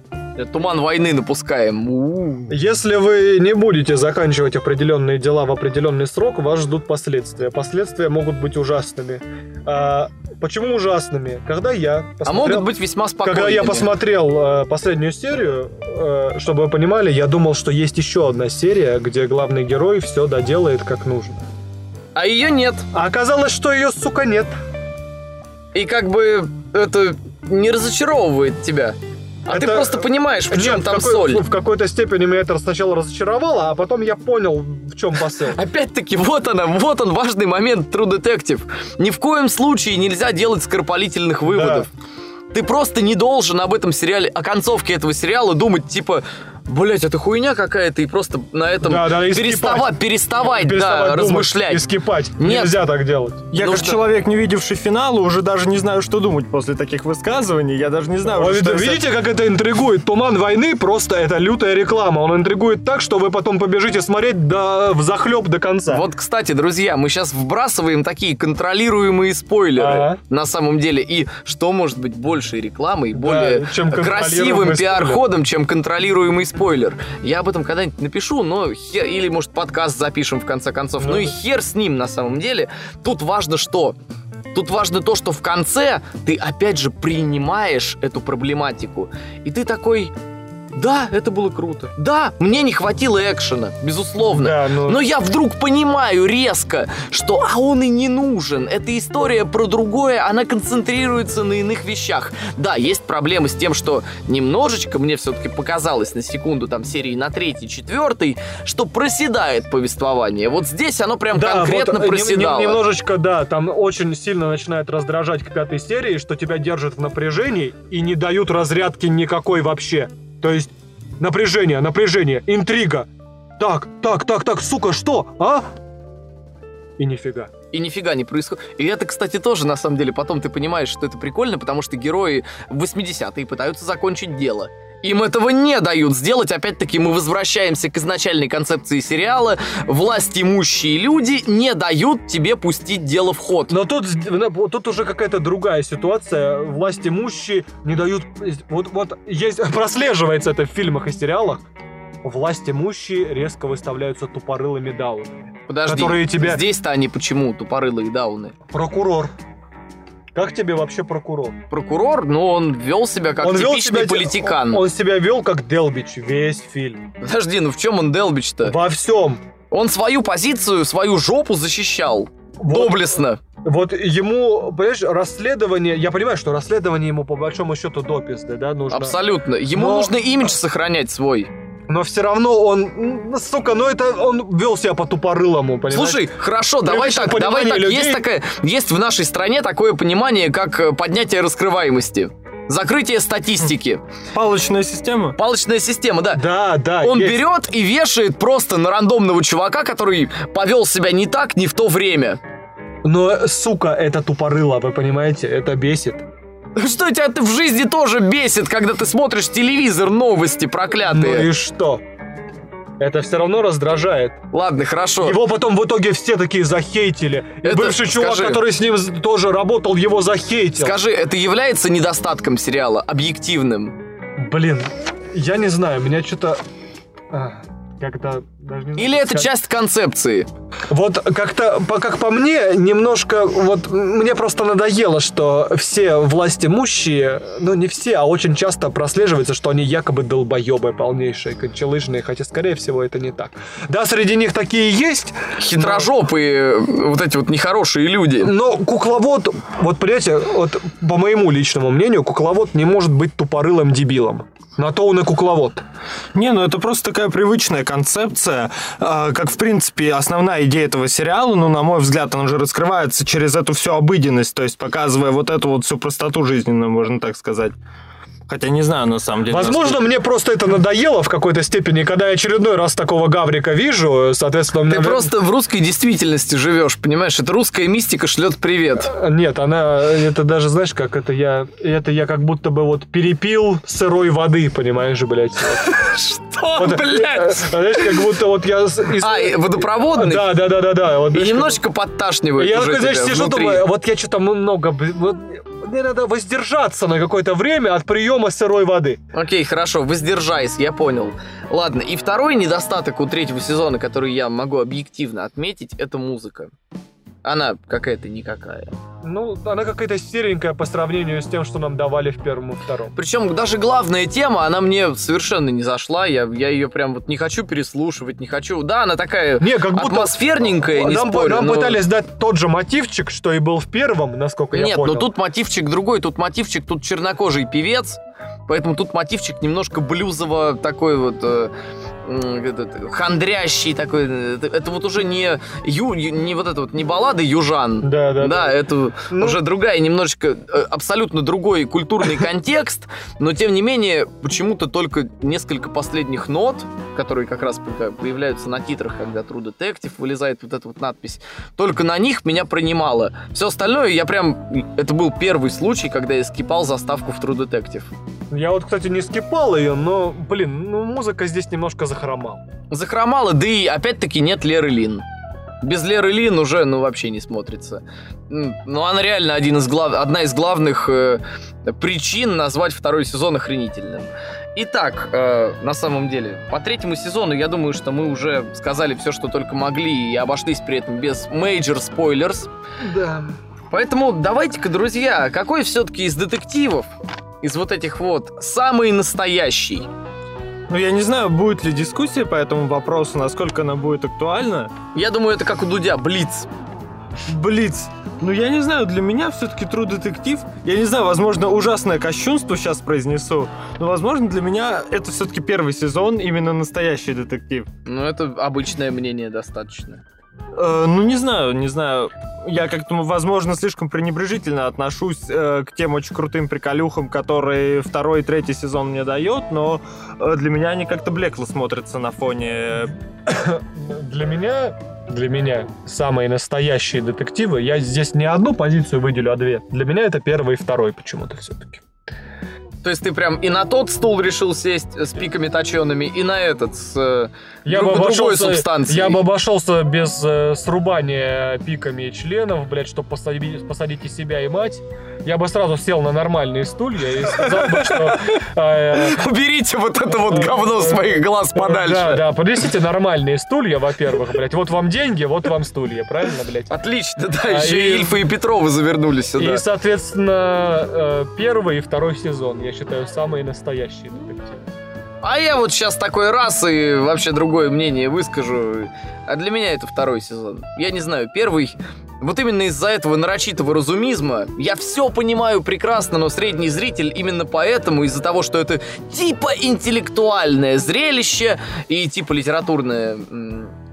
Туман войны напускаем. У-у. если вы не будете заканчивать определенные дела в определенный срок, вас ждут последствия. Последствия могут быть ужасными. А, почему ужасными? Когда я А посмотрел... могут быть весьма спокойными. Когда я посмотрел э, последнюю серию, э, чтобы вы понимали, я думал, что есть еще одна серия, где главный герой все доделает как нужно. А ее нет. А оказалось, что ее, сука, нет. И как бы это не разочаровывает тебя. А ты Это- просто понимаешь, в чем Нет, там какой- соль. В какой-то степени меня это сначала разочаровало, а потом я понял, в чем посыл. Опять-таки, вот она, вот он важный момент True Detective. Ни в коем случае нельзя делать скоропалительных выводов. Ты просто не должен об этом сериале, о концовке этого сериала думать, типа, блять, это хуйня какая-то, и просто на этом Да, да, и перестава- скипать. переставать, Переставать да, думать размышлять. И скипать. Нет. Нельзя так делать. Я Нужно- как человек, не видевший финала, уже даже не знаю, что думать после таких высказываний. Я даже не знаю, уже, что это- видите, как это интригует? Туман войны просто это лютая реклама. Он интригует так, что вы потом побежите смотреть до, в захлеб до конца. Вот, кстати, друзья, мы сейчас вбрасываем такие контролируемые спойлеры Ага. на самом деле. И что может быть большей рекламой, более чем контролируемый красивым пиар-ходом, чем контролируемый спойлер? Я об этом когда-нибудь напишу, но хер... Или, может, подкаст запишем в конце концов. Ну Ну, и хер с ним на самом деле. Тут важно что? Тут важно то, что в конце ты опять же принимаешь эту проблематику. И ты такой, Да, это было круто. Да, мне не хватило экшена, безусловно. Да, ну... Но я вдруг понимаю резко, что а он и не нужен. Эта история про другое, она концентрируется на иных вещах. Да, есть проблемы с тем, что немножечко мне все-таки показалось на секунду там серии на третьей, четвертой, что проседает повествование. Вот здесь оно прям Да, конкретно вот, э, нем- нем- проседало. немножечко, да, там очень сильно начинает раздражать к пятой серии, что тебя держат в напряжении и не дают разрядки никакой вообще. То есть напряжение, напряжение, интрига. Так, так, так, так, сука, что, а? И нифига. И нифига не происходит. И это, кстати, тоже, на самом деле, потом ты понимаешь, что это прикольно, потому что герои в 80-е пытаются закончить дело. Им этого не дают сделать. Опять-таки, мы возвращаемся к изначальной концепции сериала. Власть имущие люди не дают тебе пустить дело в ход. Но тут, тут уже какая-то другая ситуация. Власть имущие не дают... Вот, вот есть, прослеживается это в фильмах и сериалах. Власть имущие резко выставляются тупорылыми даунами. Подожди, которые тебя- здесь-то они почему тупорылые дауны? Прокурор. Как тебе вообще прокурор? Прокурор, ну, он вел себя как он типичный себя, политикан. Он, он себя вел как Делбич весь фильм. Подожди, ну в чем он Делбич-то? Во всем. Он свою позицию, свою жопу защищал. Вот, Доблестно. вот ему, понимаешь, расследование, я понимаю, что расследование ему по большому счету до пизды, да, нужно. Абсолютно. Ему Но- нужно имидж сохранять свой. Но все равно он, м, сука, ну это он вел себя по-тупорылому, понимаешь? Слушай, хорошо, давай так, давай так. людей. Есть такая, есть в нашей стране такое понимание, как э, поднятие раскрываемости. Закрытие статистики. Палочная система? Палочная система, да. Да, да. Он есть. берет и вешает просто на рандомного чувака, который повел себя не так, не в то время. Но, сука, это тупорыло, вы понимаете? Это бесит. Что тебя в жизни тоже бесит, когда ты смотришь телевизор, новости Ну проклятые? и что? Это все равно раздражает. Ладно, хорошо. Его потом в итоге все такие захейтили. И Это, бывший чувак, скажи. который с ним тоже работал, его захейтил. Скажи, это является недостатком сериала, объективным? Блин, я не знаю, меня что-то... Не знаю, Или это сказать. часть концепции? Вот как-то, по- как по мне, немножко, вот мне просто надоело, что все власть имущие, ну не все, а очень часто прослеживается, что они якобы долбоебы полнейшие, кончелыжные, хотя, скорее всего, это не так. Да, среди них такие есть, Хитрожопые, вот эти вот нехорошие люди. но кукловод, вот понимаете, вот по моему личному мнению, кукловод не может быть тупорылым дебилом. На то он и кукловод. Не, ну это просто такая привычная концепция, а, как, в принципе, основная идея этого сериала, ну, на мой взгляд, она же раскрывается через эту всю обыденность, то есть показывая вот эту вот всю простоту жизненную, можно так сказать. Хотя не знаю, на самом деле. Возможно, мне просто это надоело в какой-то степени, когда я очередной раз такого гаврика вижу, соответственно... Ты мне- просто в русской действительности живешь, понимаешь? Это русская мистика шлет привет. Нет, она, это даже, знаешь, как это я, это я как будто бы вот перепил сырой воды, понимаешь, блядь. Что, Вот, блядь? э, Знаешь, как будто вот я... А, водопроводный? Да, да, да, да, да. И немножечко подташнивает Я знаешь, сижу, думаю, вот я что-то много... мне надо воздержаться на какое-то время от приема сырой воды. Окей, хорошо, воздержайся, я понял. Ладно, и второй недостаток у третьего сезона, который я могу объективно отметить, это музыка. Она какая-то никакая. Ну, она какая-то серенькая по сравнению с тем, что нам давали в первом и втором. Причем даже главная тема, она мне совершенно не зашла. Я, я ее прям вот не хочу переслушивать, не хочу. Да, она такая Не, как будто... атмосферненькая, не нам, спорю, нам но- пытались дать тот же мотивчик, что и был в первом, насколько я Нет, понял. но тут мотивчик другой, тут мотивчик, тут чернокожий певец, поэтому тут мотивчик немножко блюзово такой вот э, этот, хандрящий такой. Это, это вот уже не ю, не вот это вот не баллада южан. Да, да, Да, это Ну- уже другая, немножечко э, абсолютно другой культурный контекст, но тем не менее почему-то только несколько последних нот, которые как раз появляются на титрах, когда True Detective вылезает вот эта вот надпись, только на них меня принимало. Все остальное я прям... Это был первый случай, когда я скипал заставку в True Detective. Я вот, кстати, не скипал ее, но, блин, ну музыка здесь немножко захромала. Захромало, да и опять-таки нет Леры Лин. Без Леры Лин уже, ну, вообще не смотрится. Ну, она реально один из глав... одна из главных э, причин назвать второй сезон охренительным. Итак, э, на самом деле, по третьему сезону, я думаю, что мы уже сказали все, что только могли, и обошлись при этом без major спойлерс. Да. Поэтому давайте-ка, друзья, какой все-таки из детективов, из вот этих вот, самый настоящий? Ну, я не знаю, будет ли дискуссия по этому вопросу, насколько она будет актуальна. Я думаю, это как у Дудя, Блиц. Блиц. Ну, я не знаю, для меня все-таки True Детектив, я не знаю, возможно, ужасное кощунство сейчас произнесу, но, возможно, для меня это все-таки первый сезон, именно настоящий детектив. Ну, это обычное мнение достаточно. Э, ну, не знаю, не знаю. Я как-то, возможно, слишком пренебрежительно отношусь э, к тем очень крутым приколюхам, которые второй и третий сезон мне дает, но э, для меня они как-то блекло смотрятся на фоне... Для меня для меня самые настоящие детективы, я здесь не одну позицию выделю, а две. Для меня это первый и второй почему-то все-таки. То есть ты прям и на тот стул решил сесть с пиками точеными, и на этот с э, я бы другой. Я бы обошелся без э, срубания пиками членов, блядь, чтобы посадить, посадить и себя, и мать. Я бы сразу сел на нормальные стулья и сказал бы, что... э, Уберите вот это вот говно с моих глаз подальше. Да, да, принесите нормальные стулья, во-первых, блядь. Вот вам деньги, вот вам стулья, правильно, блядь? Отлично, да, А, еще и- Ильфа и Петрова завернулись сюда. И, соответственно, э, первый и второй сезон, я считаю, самые настоящие детективы. А я вот сейчас такой раз и вообще другое мнение выскажу. А для меня это второй сезон. Я не знаю, первый... Вот именно из-за этого нарочитого разумизма я все понимаю прекрасно, но средний зритель именно поэтому, из-за того, что это типа интеллектуальное зрелище и типа литературное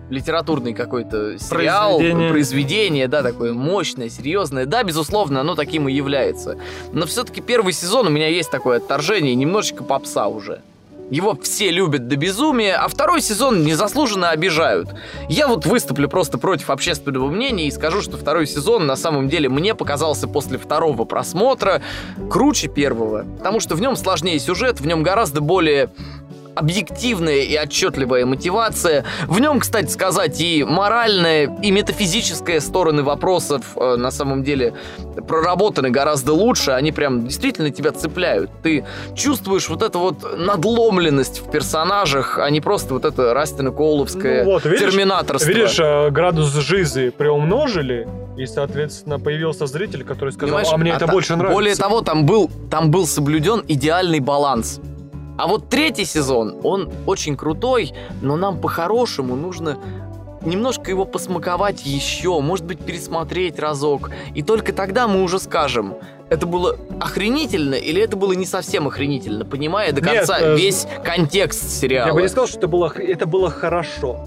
литературный какой-то сериал, Произведение. произведение, да, такое мощное, серьезное. Да, безусловно, оно таким и является. Но все-таки первый сезон у меня есть такое отторжение, немножечко попса уже. Его все любят до безумия, а второй сезон незаслуженно обижают. Я вот выступлю просто против общественного мнения и скажу, что второй сезон на самом деле мне показался после второго просмотра круче первого. Потому что в нем сложнее сюжет, в нем гораздо более объективная и отчетливая мотивация. В нем, кстати сказать, и моральная, и метафизическая стороны вопросов э, на самом деле проработаны гораздо лучше. Они прям действительно тебя цепляют. Ты чувствуешь вот эту вот надломленность в персонажах, а не просто вот это Растина-Коуловское Ну вот, видишь, терминаторство. Видишь, э, градус жизы приумножили, и, соответственно, появился зритель, который сказал, Понимаешь, а мне это та- больше нравится. Более того, там был, там был соблюден идеальный баланс. А вот третий сезон, он очень крутой, но нам по-хорошему нужно немножко его посмаковать еще, может быть, пересмотреть разок. И только тогда мы уже скажем, это было охренительно или это было не совсем охренительно, понимая до Нет, конца э, весь контекст сериала. Я бы не сказал, что это было, это было хорошо.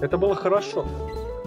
Это было хорошо.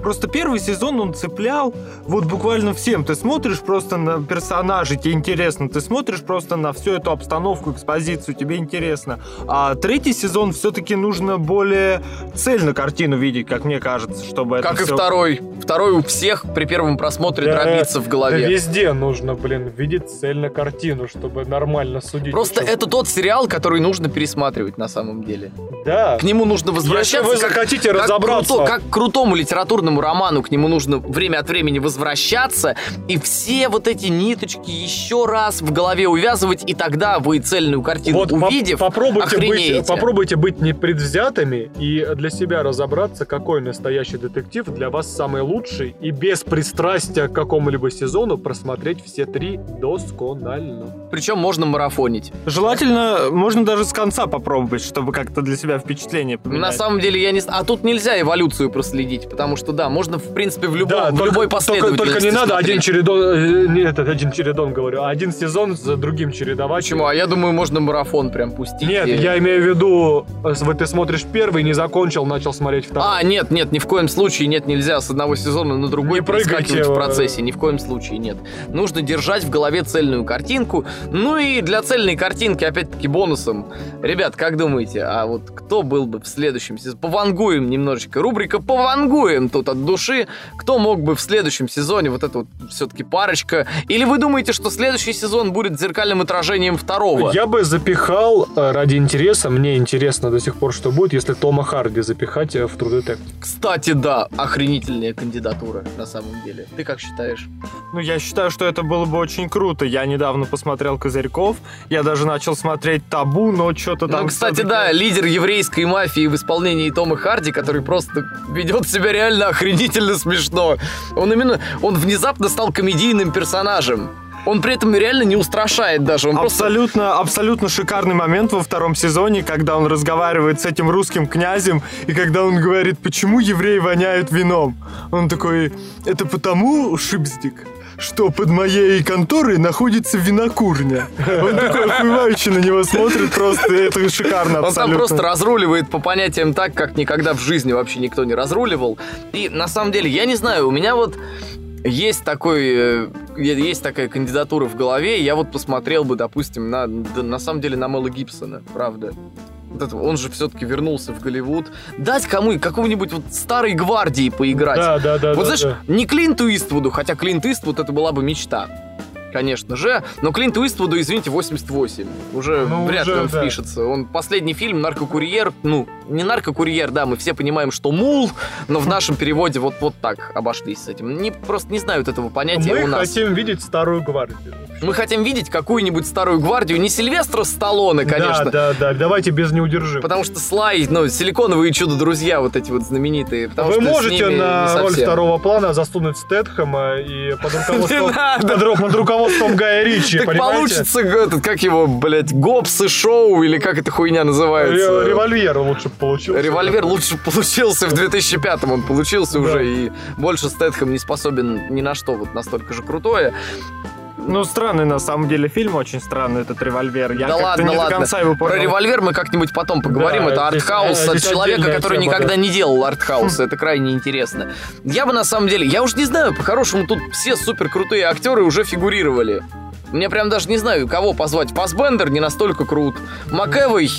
Просто первый сезон он цеплял вот буквально всем. Ты смотришь просто на персонажей, тебе интересно. Ты смотришь просто на всю эту обстановку, экспозицию, тебе интересно. А третий сезон все-таки нужно более цельно картину видеть, как мне кажется, чтобы Как это и всё- второй. Второй у всех при первом просмотре Да, дробится в Да голове. везде нужно, блин, видеть цельно картину, чтобы нормально судить. Просто Причем- это тот сериал, который нужно пересматривать на самом деле. Да. К нему нужно возвращаться. Если вы как- захотите как разобраться... круто- как к крутому литературному роману, к нему нужно время от времени возвращаться и все вот эти ниточки еще раз в голове увязывать, и тогда вы цельную картину Вот поп- увидев, попробуйте охренеете. быть, попробуйте быть непредвзятыми и для себя разобраться, какой настоящий детектив для вас самый лучший, и без пристрастия к какому-либо сезону просмотреть все три досконально. Причем можно марафонить. Желательно, можно даже с конца попробовать, чтобы как-то для себя впечатление На поменять. самом деле я не... А тут нельзя эволюцию проследить, потому что, да, можно, в принципе, в, любом, Да, в только, любой только, последовательности только не надо смотреть. один чередон, э, не этот один чередон говорю, а один сезон за другим чередовать. Почему? А я думаю, можно марафон прям пустить. Нет, и- я имею в виду, э, вот ты смотришь первый, не закончил, начал смотреть второй. А, нет, нет, ни в коем случае нет, нельзя с одного сезона на другой Не перескакивать в э. процессе, ни в коем случае нет. Нужно держать в голове цельную картинку, ну и для цельной картинки, опять-таки, бонусом. Ребят, как думаете, а вот кто был бы в следующем сезоне? Повангуем немножечко. Рубрика «Повангуем» тут от души. Кто мог бы в следующем сезоне, вот это вот все-таки парочка? Или вы думаете, что следующий сезон будет зеркальным отражением второго? Я бы запихал э, ради интереса, мне интересно до сих пор, что будет, если Тома Харди запихать э, в True Detective. Кстати, да, охренительная кандидатура на самом деле. Ты как считаешь? Ну, я считаю, что это было бы очень круто. Я недавно посмотрел «Козырьков», я даже начал смотреть «Табу», но что-то там... Ну, кстати, да, лидер еврейской мафии в исполнении Тома Харди, который просто ведет себя реально охренительно смешно. Он именно, он внезапно стал комедийным персонажем. Он при этом реально не устрашает даже. Он просто... Абсолютно, абсолютно шикарный момент во втором сезоне, когда он разговаривает с этим русским князем, и когда он говорит, почему евреи воняют вином. Он такой, это потому, Шипздик, что под моей конторой находится винокурня. Он такой охуевающий на него смотрит просто, это шикарно Он абсолютно. там просто разруливает по понятиям так, как никогда в жизни вообще никто не разруливал. И на самом деле, я не знаю, у меня вот есть такой, э, есть такая кандидатура в голове, я вот посмотрел бы, допустим, на, на самом деле на Мэла Гибсона, правда. Он же все-таки вернулся в Голливуд. Дать кому какому-нибудь вот старой гвардии поиграть. Да, да, да. вот да, знаешь, да. не Клинту Иствуду, хотя Клинт Иствуд это была бы мечта. Конечно же, но Клинту Иствуду, извините, 88. Уже Ну, вряд уже, ли он да. впишется. Он последний фильм «Наркокурьер», ну, не «Наркокурьер», да, мы все понимаем, что мул, но в нашем переводе вот, вот так обошлись с этим. Не, просто не знают этого понятия Мы у нас. хотим видеть старую гвардию. Мы хотим видеть какую-нибудь старую гвардию, не Сильвестра Сталлоне, конечно, Да, да, да. Давайте без неудержимых. Потому что Слай, ну, силиконовые чудо-друзья вот эти вот знаменитые. Вы можете на роль второго плана засунуть Стэтхэма и под руководством, под руководством Гая Ричи, Так понимаете? получится, этот, как его, блядь, Гопсы шоу, или как эта хуйня называется? Ре- Револьвер лучше получился. Револьвер лучше получился в 2005-м, он получился Да. уже, и больше Стэтхэм не способен ни на что вот настолько же крутое. Ну, странный на самом деле фильм, очень странный этот револьвер. Я да ладно, не ладно. до конца его Про револьвер мы как-нибудь потом поговорим. Да, это артхаус э, от человека, который тема, никогда да. не делал артхаус. Это крайне интересно. Я бы на самом деле, я уж не знаю, по-хорошему тут все супер крутые актеры уже фигурировали. Мне прям даже не знаю, кого позвать. Фасбендер не настолько крут. МакЭвой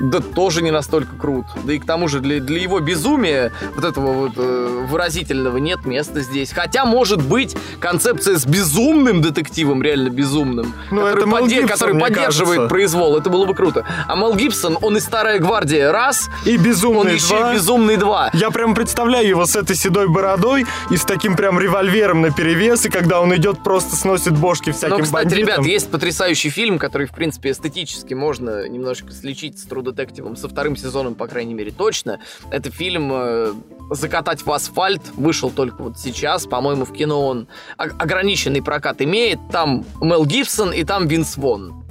да тоже не настолько крут. Да и к тому же для, для его безумия вот этого вот э, выразительного нет места здесь. Хотя, может быть, концепция с безумным детективом, реально безумным, Ну, который, это Мел подде- Гибсон, который поддерживает кажется. произвол, это было бы круто. А Мел Гибсон, он и старая гвардия раз, И он безумный еще два. и безумный два. Я прям представляю его с этой седой бородой и с таким прям револьвером на перевес, и когда он идет, просто сносит бошки всяким Ну, кстати, бандитам. ребят, есть потрясающий фильм, который, в принципе, эстетически можно немножечко сличить с True Detective, со вторым сезоном, по крайней мере, точно. Это фильм э, «Закатать в асфальт», вышел только вот сейчас, по-моему, в кино он ограниченный прокат имеет. Там Мел Гибсон и там Винс Вон.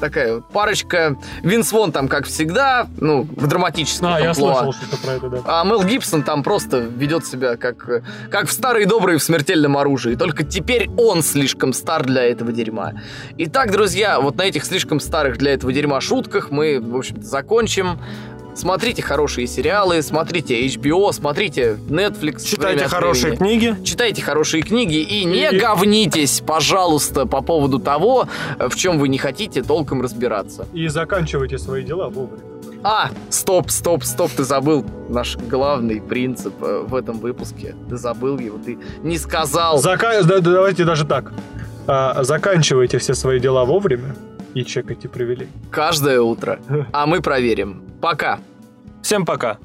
Такая парочка. Винс Вон там, как всегда, ну, в драматическом А, я слышал что-то про это, да. А Мел Гибсон там просто ведет себя как, как в старые добрые в смертельном оружии. Только теперь он слишком стар для этого дерьма. Итак, друзья, вот на этих слишком старых для этого дерьма шутках мы, в общем-то, закончим. Смотрите хорошие сериалы, смотрите HBO, смотрите Netflix. Читайте хорошие книги. Читайте хорошие книги и не И- говнитесь, пожалуйста, по поводу того, э, в чем вы не хотите толком разбираться. И заканчивайте свои дела вовремя. А, стоп, стоп, стоп, ты забыл наш главный принцип э, в этом выпуске. Ты забыл его, ты не сказал. Зака- да- да, Давайте даже так. А, заканчивайте все свои дела вовремя и чекайте привилегии. Каждое утро. А мы проверим. Пока. Всем пока.